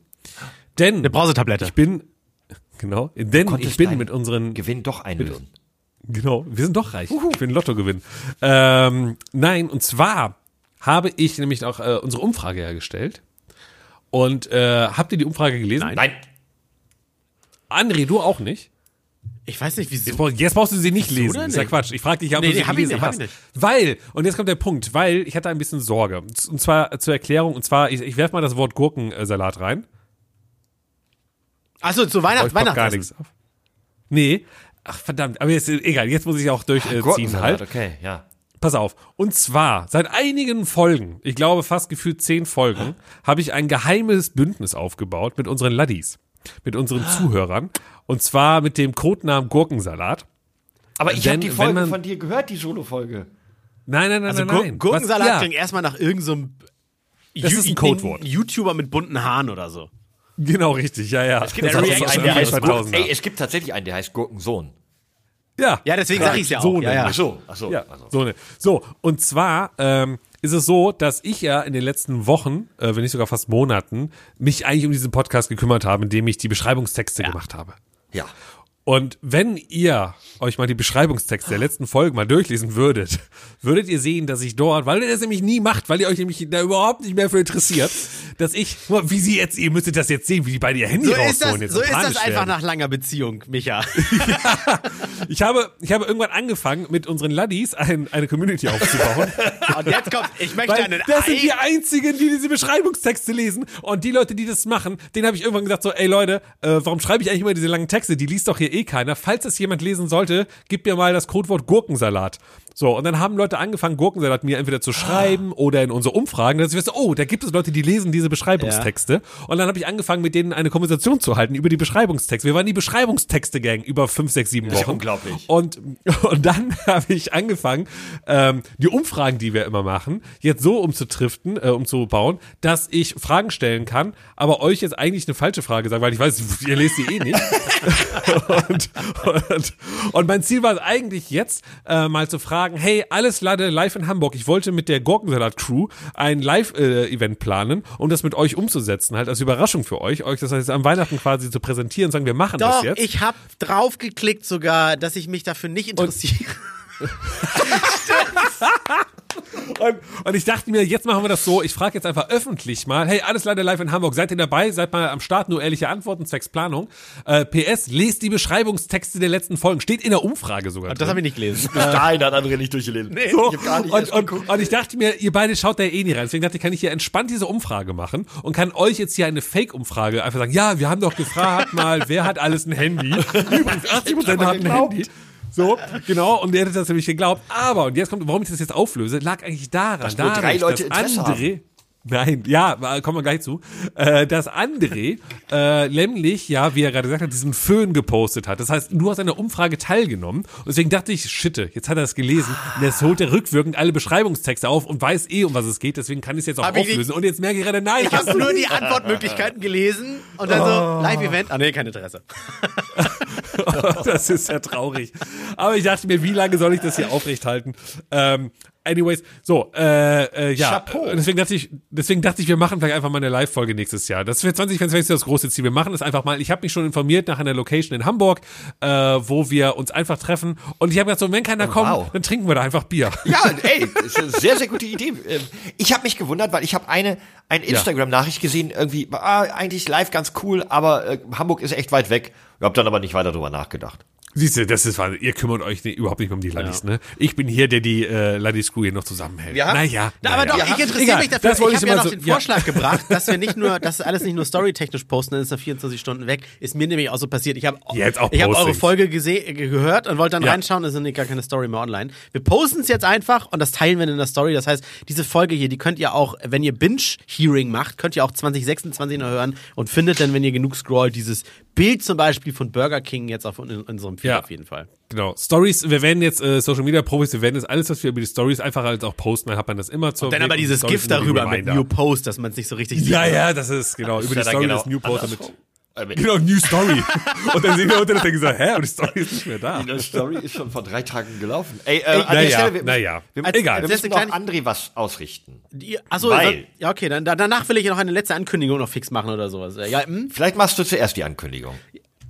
B: Denn
A: eine Brausetablette.
B: ich bin, genau, denn ich bin mit unseren
C: Gewinn doch einlösen.
B: Genau, wir sind doch reich. Ich will ein Lotto gewinnen. Ähm, nein, und zwar habe ich nämlich auch äh, unsere Umfrage hergestellt. Und äh, habt ihr die Umfrage gelesen?
C: Nein.
B: André, du auch nicht?
A: Ich weiß nicht,
B: Jetzt,
A: wieso.
B: brauch- jetzt brauchst du sie nicht lesen. Das ist ja
A: nicht?
B: Quatsch. Ich frage dich, ob
A: Nee,
B: du sie
A: hab ich
B: gelesen
A: nicht, hab
B: hast.
A: ich nicht.
B: Weil, und jetzt kommt der Punkt, weil ich hatte ein bisschen Sorge. Und zwar zur Erklärung, und zwar, ich, ich werfe mal das Wort Gurkensalat rein.
A: Achso, zu
B: ich pack gar nichts auf. Nee. Ach, verdammt. Aber jetzt, egal, jetzt muss ich auch durchziehen
C: Gurkensalat,
B: halt.
C: okay, ja.
B: Pass auf. Und zwar, seit einigen Folgen, ich glaube fast gefühlt zehn Folgen, habe ich ein geheimes Bündnis aufgebaut mit unseren Laddies, mit unseren Zuhörern. Und zwar mit dem Codenamen Gurkensalat.
C: Aber ich habe die Folge
B: man-
C: von dir gehört, die Solo-Folge.
B: Nein, nein, nein,
A: Also
B: nein,
A: Gur
B: nein.
A: Gurkensalat
B: Was, ja,
A: klingt erstmal nach irgendeinem so
B: Das ist ein Codewort.
A: YouTuber mit bunten Haaren oder so.
B: Genau, richtig, ja, ja. Es
C: gibt einen, der heißt. Gurken, ey, es gibt tatsächlich einen, der heißt Gurkensohn.
B: Ja,
A: Ja, deswegen sag ich's ja auch.
B: So
A: Ja, ja.
C: Ach so, ach so.
B: Ja,
C: Also.
B: so, ne. so, und zwar ähm, ist es so, dass ich ja in den letzten Wochen, äh, wenn nicht sogar fast Monaten, mich eigentlich um diesen Podcast gekümmert habe, indem ich die Beschreibungstexte gemacht habe.
C: Ja.
B: Und wenn ihr euch mal die Beschreibungstexte der letzten Folgen mal durchlesen würdet, würdet ihr sehen, dass ich dort, weil ihr das nämlich nie macht, weil ihr euch nämlich da überhaupt nicht mehr für interessiert, dass ich, wie sie jetzt, ihr müsstet das jetzt sehen, wie die beide ihr Handy
A: So ist das,
B: rausholen. jetzt
A: so ist das einfach
B: werden.
A: nach langer Beziehung, Micha. [LAUGHS]
B: Ich habe, ich habe irgendwann angefangen, mit unseren Laddies ein, eine Community aufzubauen. [LAUGHS]
A: Und jetzt kommt, ich möchte
B: Weil
A: einen
B: das sind die
A: Ei-
B: einzigen, die diese Beschreibungstexte lesen. Und die Leute, die das machen, denen habe ich irgendwann gesagt so, ey Leute, äh, warum schreibe ich eigentlich immer diese langen Texte? Die liest doch hier eh keiner. Falls das jemand lesen sollte, gib mir mal das Codewort Gurkensalat. So, und dann haben Leute angefangen, Gurkensalat mir entweder zu schreiben oder in unsere Umfragen, dass ich weiß, oh, da gibt es Leute, die lesen diese Beschreibungstexte. Und dann habe ich angefangen, mit denen eine Konversation zu halten über die Beschreibungstexte. Wir waren die Beschreibungstexte-Gang über fünf, sechs, sieben Wochen.
C: unglaublich.
B: Und, [LAUGHS] und dann habe ich angefangen, ähm, die Umfragen, die wir immer machen, jetzt so umzutriften, äh, umzubauen, dass ich Fragen stellen kann, aber euch jetzt eigentlich eine falsche Frage sagen, weil ich weiß, [LAUGHS] ihr lest sie eh nicht. [LAUGHS] und, und, und mein Ziel war es eigentlich jetzt, äh, mal zu fragen, hey, alles Lade live in Hamburg. Ich wollte mit der Gurkensalat-Crew ein Live-Event planen, um das mit euch umzusetzen, halt als Überraschung für euch, euch das heißt am Weihnachten quasi zu präsentieren, sagen, wir machen das
A: Doch,
B: jetzt.
A: ich habe draufgeklickt sogar, dass ich mich dafür nicht interessiere.
B: Und, und ich dachte mir, jetzt machen wir das so, ich frage jetzt einfach öffentlich mal, hey, alles leider live in Hamburg, seid ihr dabei? Seid mal am Start, nur ehrliche Antworten, zwecks Planung. Äh, PS, lest die Beschreibungstexte der letzten Folgen, steht in der Umfrage sogar
A: Das
B: drin.
A: habe ich nicht gelesen.
C: Bis dahin hat André nicht durchgelesen. Nee,
B: So,
C: ich gar nicht
B: und, und, und ich dachte mir, ihr beide schaut da eh nie rein. Deswegen dachte ich, kann ich hier entspannt diese Umfrage machen und kann euch jetzt hier eine Fake-Umfrage einfach sagen, ja, wir haben doch gefragt mal, wer hat alles ein Handy? [LAUGHS] Übrigens, 80%
C: mal
B: haben ein. Handy. So, genau, und ihr hättet das nämlich geglaubt. Aber, und jetzt kommt, warum ich das jetzt auflöse, lag eigentlich daran,
C: Dass
B: dadurch,
C: drei Leute
B: dass
C: Interesse
B: André, Nein, ja, äh, kommen wir gleich zu. Äh, dass André äh, nämlich, ja, wie er gerade gesagt hat, diesen Föhn gepostet hat. Das heißt, du hast an der Umfrage teilgenommen. Und deswegen dachte ich, shitte, jetzt hat er es gelesen. Und jetzt holt er rückwirkend alle Beschreibungstexte auf und weiß eh, um was es geht. Deswegen kann ich es jetzt auch
A: Hab
B: auflösen. Und jetzt merke ich gerade, nein,
A: Ich habe nur die Antwortmöglichkeiten gelesen und dann so, Live-Event. Ah nee, kein Interesse. [LAUGHS]
B: das ist ja traurig. Aber ich dachte mir, wie lange soll ich das hier aufrechthalten? Ähm, anyways, so, äh, äh, ja.
C: Chapeau.
B: Deswegen dachte ich, deswegen dachte ich, wir machen vielleicht einfach mal eine Live-Folge nächstes Jahr. Das für 2024 das große Ziel. Wir machen das einfach mal. Ich habe mich schon informiert nach einer Location in Hamburg, äh, wo wir uns einfach treffen. Und ich habe gedacht, so, wenn keiner kommt,
C: wow.
B: dann trinken wir da einfach Bier.
C: Ja, [LAUGHS] ey, das ist eine sehr, sehr gute Idee. Ähm, Ich habe mich gewundert, weil ich habe eine, eine Instagram-Nachricht gesehen, irgendwie, ah, eigentlich live ganz cool, aber äh, Hamburg ist echt weit weg. Ich habe dann aber nicht weiter drüber nachgedacht.
B: Siehst du, das ist Wahnsinn. Ihr kümmert euch nicht, überhaupt nicht mehr um die Laddies, ne? Ich bin hier, der die äh, Laddies-Crew hier noch zusammenhält.
C: Haben-
B: naja.
A: Na, aber
B: naja.
A: doch, ich interessiere
B: Egal,
A: mich dafür.
B: das
A: ich habe ja noch
B: so-
A: den
B: ja.
A: Vorschlag gebracht, [LAUGHS] dass wir nicht nur, dass alles nicht nur storytechnisch posten, dann ist er 24 Stunden weg. Ist mir nämlich auch so passiert. Ich habe habe eure. Folge gehört und wollte dann
B: Ja.
A: reinschauen, es sind gar keine Story mehr online. Wir posten es jetzt einfach und das teilen wir in der Story. Das heißt, diese Folge hier, die könnt ihr auch, wenn ihr Binge-Hearing macht, könnt ihr auch 2026 noch hören und findet dann, wenn ihr genug scrollt, dieses Bild zum Beispiel von Burger King jetzt auf in, in unserem
B: Ja.
A: auf jeden Fall.
B: Genau. Stories, wir werden jetzt äh, Social Media Profis, wir werden jetzt alles, was wir über die Stories einfach halt auch posten, dann hat man das immer zur
A: Dann aber dieses
B: Stories
A: GIF
B: sind die
A: darüber mit. New Post, dass man es nicht so richtig sieht.
B: Ja, ja, das ist genau, über die Story
C: genau
B: des New Poster mit.
C: andersrum. Äh,
B: Genau, New Story. [LAUGHS] und dann sehen wir unter das Ding so, hä, und die Story ist nicht mehr da.
C: Die Story ist schon vor drei Tagen gelaufen. Ey, äh, an
B: na
C: der
B: ja,
C: Stelle, wir,
B: na ja.
C: wir,
B: Als-
C: wir
B: als
C: müssen noch André was ausrichten.
A: Achso,
C: Weil-
A: ja, okay, dann da- danach will ich noch eine letzte Ankündigung noch fix machen oder sowas. Ja, hm?
C: Vielleicht machst du zuerst die Ankündigung.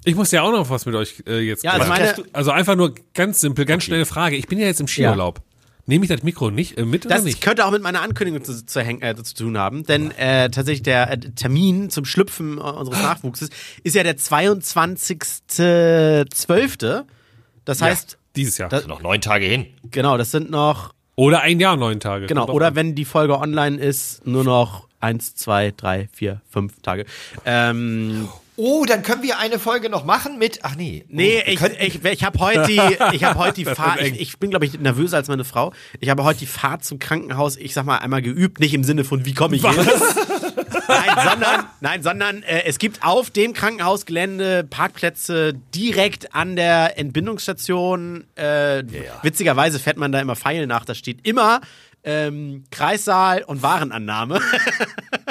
B: Ich muss ja auch noch was mit euch äh, jetzt
A: Ja, also meine-
B: also einfach nur ganz simpel, ganz schnelle Frage. Ich bin ja jetzt im Skiurlaub. Nehme ich das Mikro nicht äh, mit oder
A: Das
B: nicht?
A: könnte auch mit meiner Ankündigung zu, zu, häng- äh, zu tun haben, denn äh, tatsächlich der äh, Termin zum Schlüpfen äh, unseres Nachwuchses ist ja der 22.12. Das heißt,
B: Dieses Jahr.
A: Das-
C: Noch neun Tage hin.
A: genau, das sind noch,
B: oder ein Jahr, neun Tage.
A: genau, oder wenn die Folge online ist, nur noch eins, zwei, drei, vier, fünf Tage. Ähm,
C: Oh, dann können wir eine Folge noch machen mit. Ach nee.
A: Nee,
C: oh, wir
A: ich, ich, ich habe heute die, [LAUGHS] ich habe heute die Fahrt, ich, ich bin glaube ich nervöser als meine Frau. Ich habe heute die Fahrt zum Krankenhaus, ich sag mal einmal geübt, nicht im Sinne von wie komme ich hin. Nein, sondern, nein, sondern äh, es gibt auf dem Krankenhausgelände Parkplätze direkt an der Entbindungsstation. Äh, Witzigerweise fährt man da immer Pfeil nach. Da steht immer ähm, Kreissaal und Warenannahme.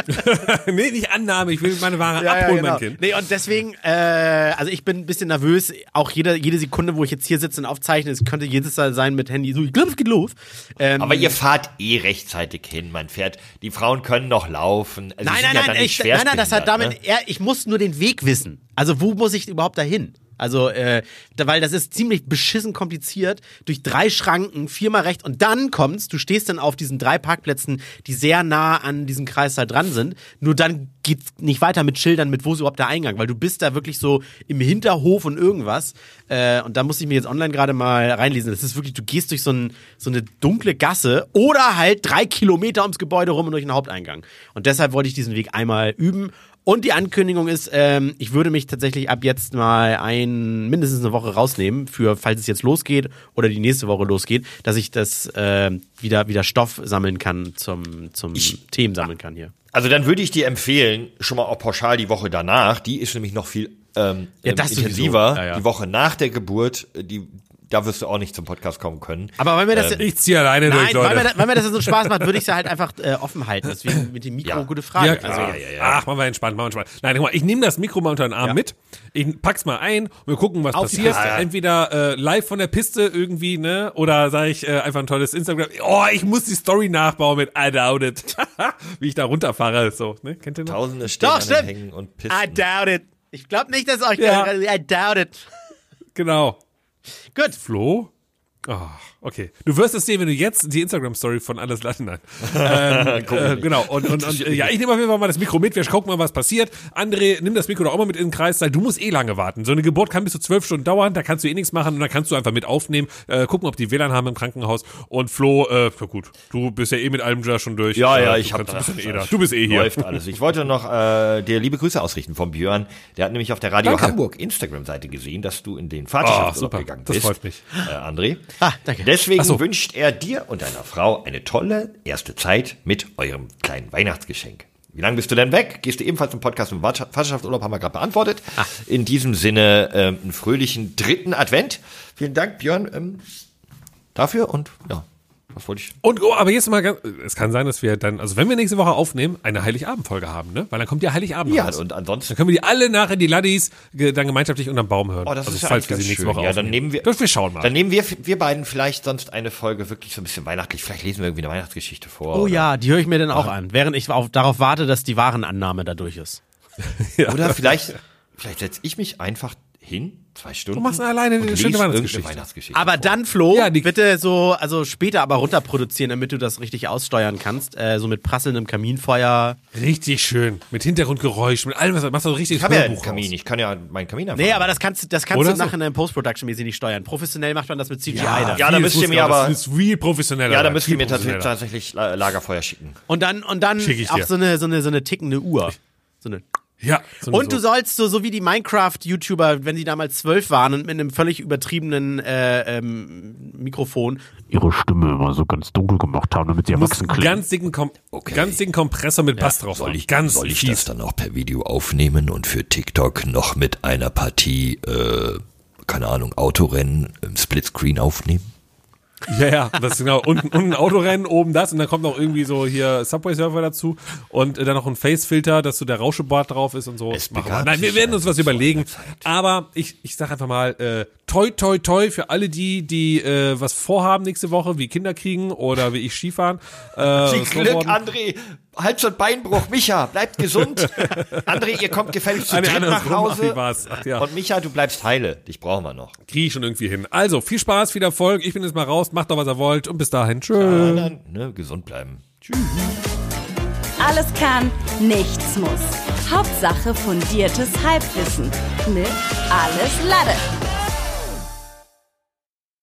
A: [LAUGHS]
B: nee, nicht Annahme, ich will meine Ware abholen, mein Kind.
A: Nee, und deswegen, äh, also ich bin ein bisschen nervös. Auch jede, jede Sekunde, wo ich jetzt hier sitze und aufzeichne, es könnte jedes Mal sein mit Handy. So, ich glaube, es geht los. Ähm,
C: Aber ihr fahrt eh rechtzeitig hin. Man fährt. Die Frauen können noch laufen. Also
A: nein, nein,
C: ja
A: nein, ich, nein, nein, das hat damit,
C: schwerstbehindert,
A: er, ich muss nur den Weg wissen. Also wo muss ich überhaupt dahin? Also, äh, da, weil das ist ziemlich beschissen kompliziert. Durch drei Schranken, viermal rechts und dann kommt's, du stehst dann auf diesen drei Parkplätzen, die sehr nah an diesem Kreissaal dran sind. Nur dann geht's nicht weiter mit Schildern, mit wo ist überhaupt der Eingang, weil du bist da wirklich so im Hinterhof und irgendwas. Äh, und da muss ich mir jetzt online gerade mal reinlesen. Das ist wirklich, du gehst durch so, ein, so eine dunkle Gasse oder halt drei Kilometer ums Gebäude rum und durch den Haupteingang. Und deshalb wollte ich diesen Weg einmal üben. Und die Ankündigung ist, ähm, ich würde mich tatsächlich ab jetzt mal ein, mindestens eine Woche rausnehmen, für falls es jetzt losgeht oder die nächste Woche losgeht, dass ich das äh, wieder, wieder Stoff sammeln kann zum, zum Themen sammeln kann hier.
C: Also dann würde ich dir empfehlen, schon mal auch pauschal die Woche danach, die ist nämlich noch viel ähm,
A: Ja,
C: ähm,
A: das sowieso.
C: intensiver.
A: Ja, ja.
C: Die Woche nach der Geburt, die, da wirst du auch nicht zum Podcast kommen können.
A: Aber weil mir das,
B: Ich ziehe alleine
A: nein,
B: durch, Leute.
A: weil mir, das- weil mir das so Spaß macht, würde ich es ja halt einfach äh, offen halten. Deswegen [LAUGHS] mit dem Mikro
C: Ja.
A: gute Frage.
B: Ja.
A: Also,
B: Ach, machen wir entspannt, machen wir entspannt. Nein, guck mal, ich nehme das Mikro mal unter den Arm
A: Ja.
B: mit, ich pack's mal ein und wir gucken, was
A: Auf
B: passiert. Entweder äh, live von der Piste irgendwie, ne, oder sage ich äh, einfach ein tolles Instagram. Oh, ich muss die Story nachbauen mit I doubt it. [LAUGHS] Wie ich da runterfahre, so, ne, kennt ihr noch?
C: Tausende
A: Doch, stimmt.
C: Hängen und
A: I
C: pissen.
A: doubt it. Ich glaube nicht, dass euch
B: Ja.
A: I doubt it.
B: Genau.
A: Gut.
B: Flo? Oh, okay. Du wirst es sehen, wenn du jetzt die Instagram-Story von Alles Lachen an. ähm, [LAUGHS] äh, genau. Und, und, und äh, [LAUGHS] ja, ich nehme auf jeden Fall mal das Mikro mit. Wir gucken mal, was passiert. André, nimm das Mikro doch auch mal mit in den Kreis, weil du musst eh lange warten. So eine Geburt kann bis zu zwölf Stunden dauern. Da kannst du eh nichts machen und dann kannst du einfach mit aufnehmen, äh, gucken, ob die WLAN haben im Krankenhaus. Und Flo, äh, gut, du bist ja eh mit allem schon durch.
C: Ja,
B: äh,
C: ja,
B: du
C: ich habe
B: du bist, eh da. Du bist eh hier.
C: Läuft alles. Ich wollte noch äh, dir liebe Grüße ausrichten vom Björn. Der hat nämlich auf der Radio
B: Danke.
C: Hamburg Instagram-Seite gesehen, dass du in den Vaterschaftsurlaub
B: super.
C: gegangen
B: Das
C: bist.
B: freut mich.
C: Äh, André.
A: Ah, danke.
C: Deswegen
B: Ach so.
C: wünscht er dir und deiner Frau eine tolle erste Zeit mit eurem kleinen Weihnachtsgeschenk. Wie lange bist du denn weg? Gehst du ebenfalls im Podcast im Vater- Vaterschaftsurlaub, haben wir gerade beantwortet.
B: Ah.
C: In diesem Sinne ähm, einen fröhlichen dritten Advent. Vielen Dank, Björn, ähm, dafür und ja, was wollte ich?
B: Und oh, aber jetzt mal ganz, es kann sein, dass wir dann, also wenn wir nächste Woche aufnehmen, eine Heiligabend-Folge haben, ne? Weil dann kommt ja Heiligabend
C: Ja,
B: raus.
C: und ansonsten
B: Dann können wir die alle nachher, die Laddies, dann gemeinschaftlich unterm Baum hören.
C: Oh, das
B: also
C: ist ja
B: falls wir sie nächste
C: schön.
B: Woche
C: Ja, dann nehmen wir-
B: Doch, wir schauen mal.
C: Dann nehmen wir, wir beiden vielleicht sonst eine Folge wirklich so ein bisschen weihnachtlich. Vielleicht lesen wir irgendwie eine Weihnachtsgeschichte vor.
A: Oh
C: oder,
A: ja, die höre ich mir dann auch an, während ich auf, darauf warte, dass die Warenannahme da durch ist. [LAUGHS]
C: Oder vielleicht, vielleicht setze ich mich einfach hin, zwei Stunden.
B: Du machst alleine eine schöne Weihnachtsgeschichte.
C: Weihnachtsgeschichte.
A: Aber dann, Flo,
B: Ja, die-
A: bitte so, also später aber runterproduzieren, damit du das richtig aussteuern kannst. Äh, so mit prasselndem Kaminfeuer.
B: Richtig schön. Mit Hintergrundgeräusch, mit allem, was du machst, du ein richtiges
C: ich habe ja einen Kamin,
B: raus.
C: ich kann ja meinen Kamin einfach.
A: Nee, aber das kannst, das kannst
B: Oder
A: du
B: so?
A: nachher in Post-Production-mäßig nicht steuern. Professionell macht man das mit CGI
B: Ja,
A: dann.
C: Ja, da
B: viel
C: müsst ihr mir aber-
B: Das ist real professioneller.
C: ja, da müsst
B: viel
C: ihr mir tatsächlich, Lagerfeuer schicken.
A: Und dann, und dann auch so eine, so eine, so eine tickende Uhr. So eine.
B: Ja. so eine
A: Und du
B: so.
A: sollst so, so wie die Minecraft-YouTuber, wenn sie damals zwölf waren und mit einem völlig übertriebenen äh, ähm, Mikrofon
E: ihre Stimme immer so ganz dunkel gemacht haben, damit sie
B: musst
E: erwachsen
B: einen
E: klingen.
B: ganz dicken, Kom
C: Okay.
B: ganz dicken Kompressor mit Bass drauf
C: Soll ich,
B: ganz
C: soll ich das dann auch per Video aufnehmen und für TikTok noch mit einer Partie, äh, keine Ahnung, Autorennen im Splitscreen aufnehmen?
B: Ja, ja, das ist genau. Unten, unten Autorennen, oben das und dann kommt noch irgendwie so hier Subway-Surfer dazu und äh, dann noch ein Face-Filter, dass so der Rauschebart drauf ist und so.
C: Es
B: Machen wir. Nein, wir werden uns was überlegen. Aber ich, ich sag einfach mal, äh, toi, toi, toi für alle die, die äh, was vorhaben nächste Woche, wie Kinder kriegen oder wie ich Skifahren. Äh,
C: Viel Glück. André. Hals- und Beinbruch. Micha, bleibt gesund. [LAUGHS] André, ihr kommt gefälligst zu dritt nach.
B: Ach,
C: Hause.
B: Ach, ja.
C: Und Micha, du bleibst heile. Dich brauchen wir noch.
B: Kriege ich schon irgendwie hin. Also, viel Spaß, viel Erfolg. Ich bin jetzt mal raus. Macht doch, was ihr wollt. Und bis dahin. Tschüss.
C: Na dann, ne, gesund bleiben.
D: Alles kann, nichts muss. Hauptsache fundiertes Halbwissen mit Alles Lade.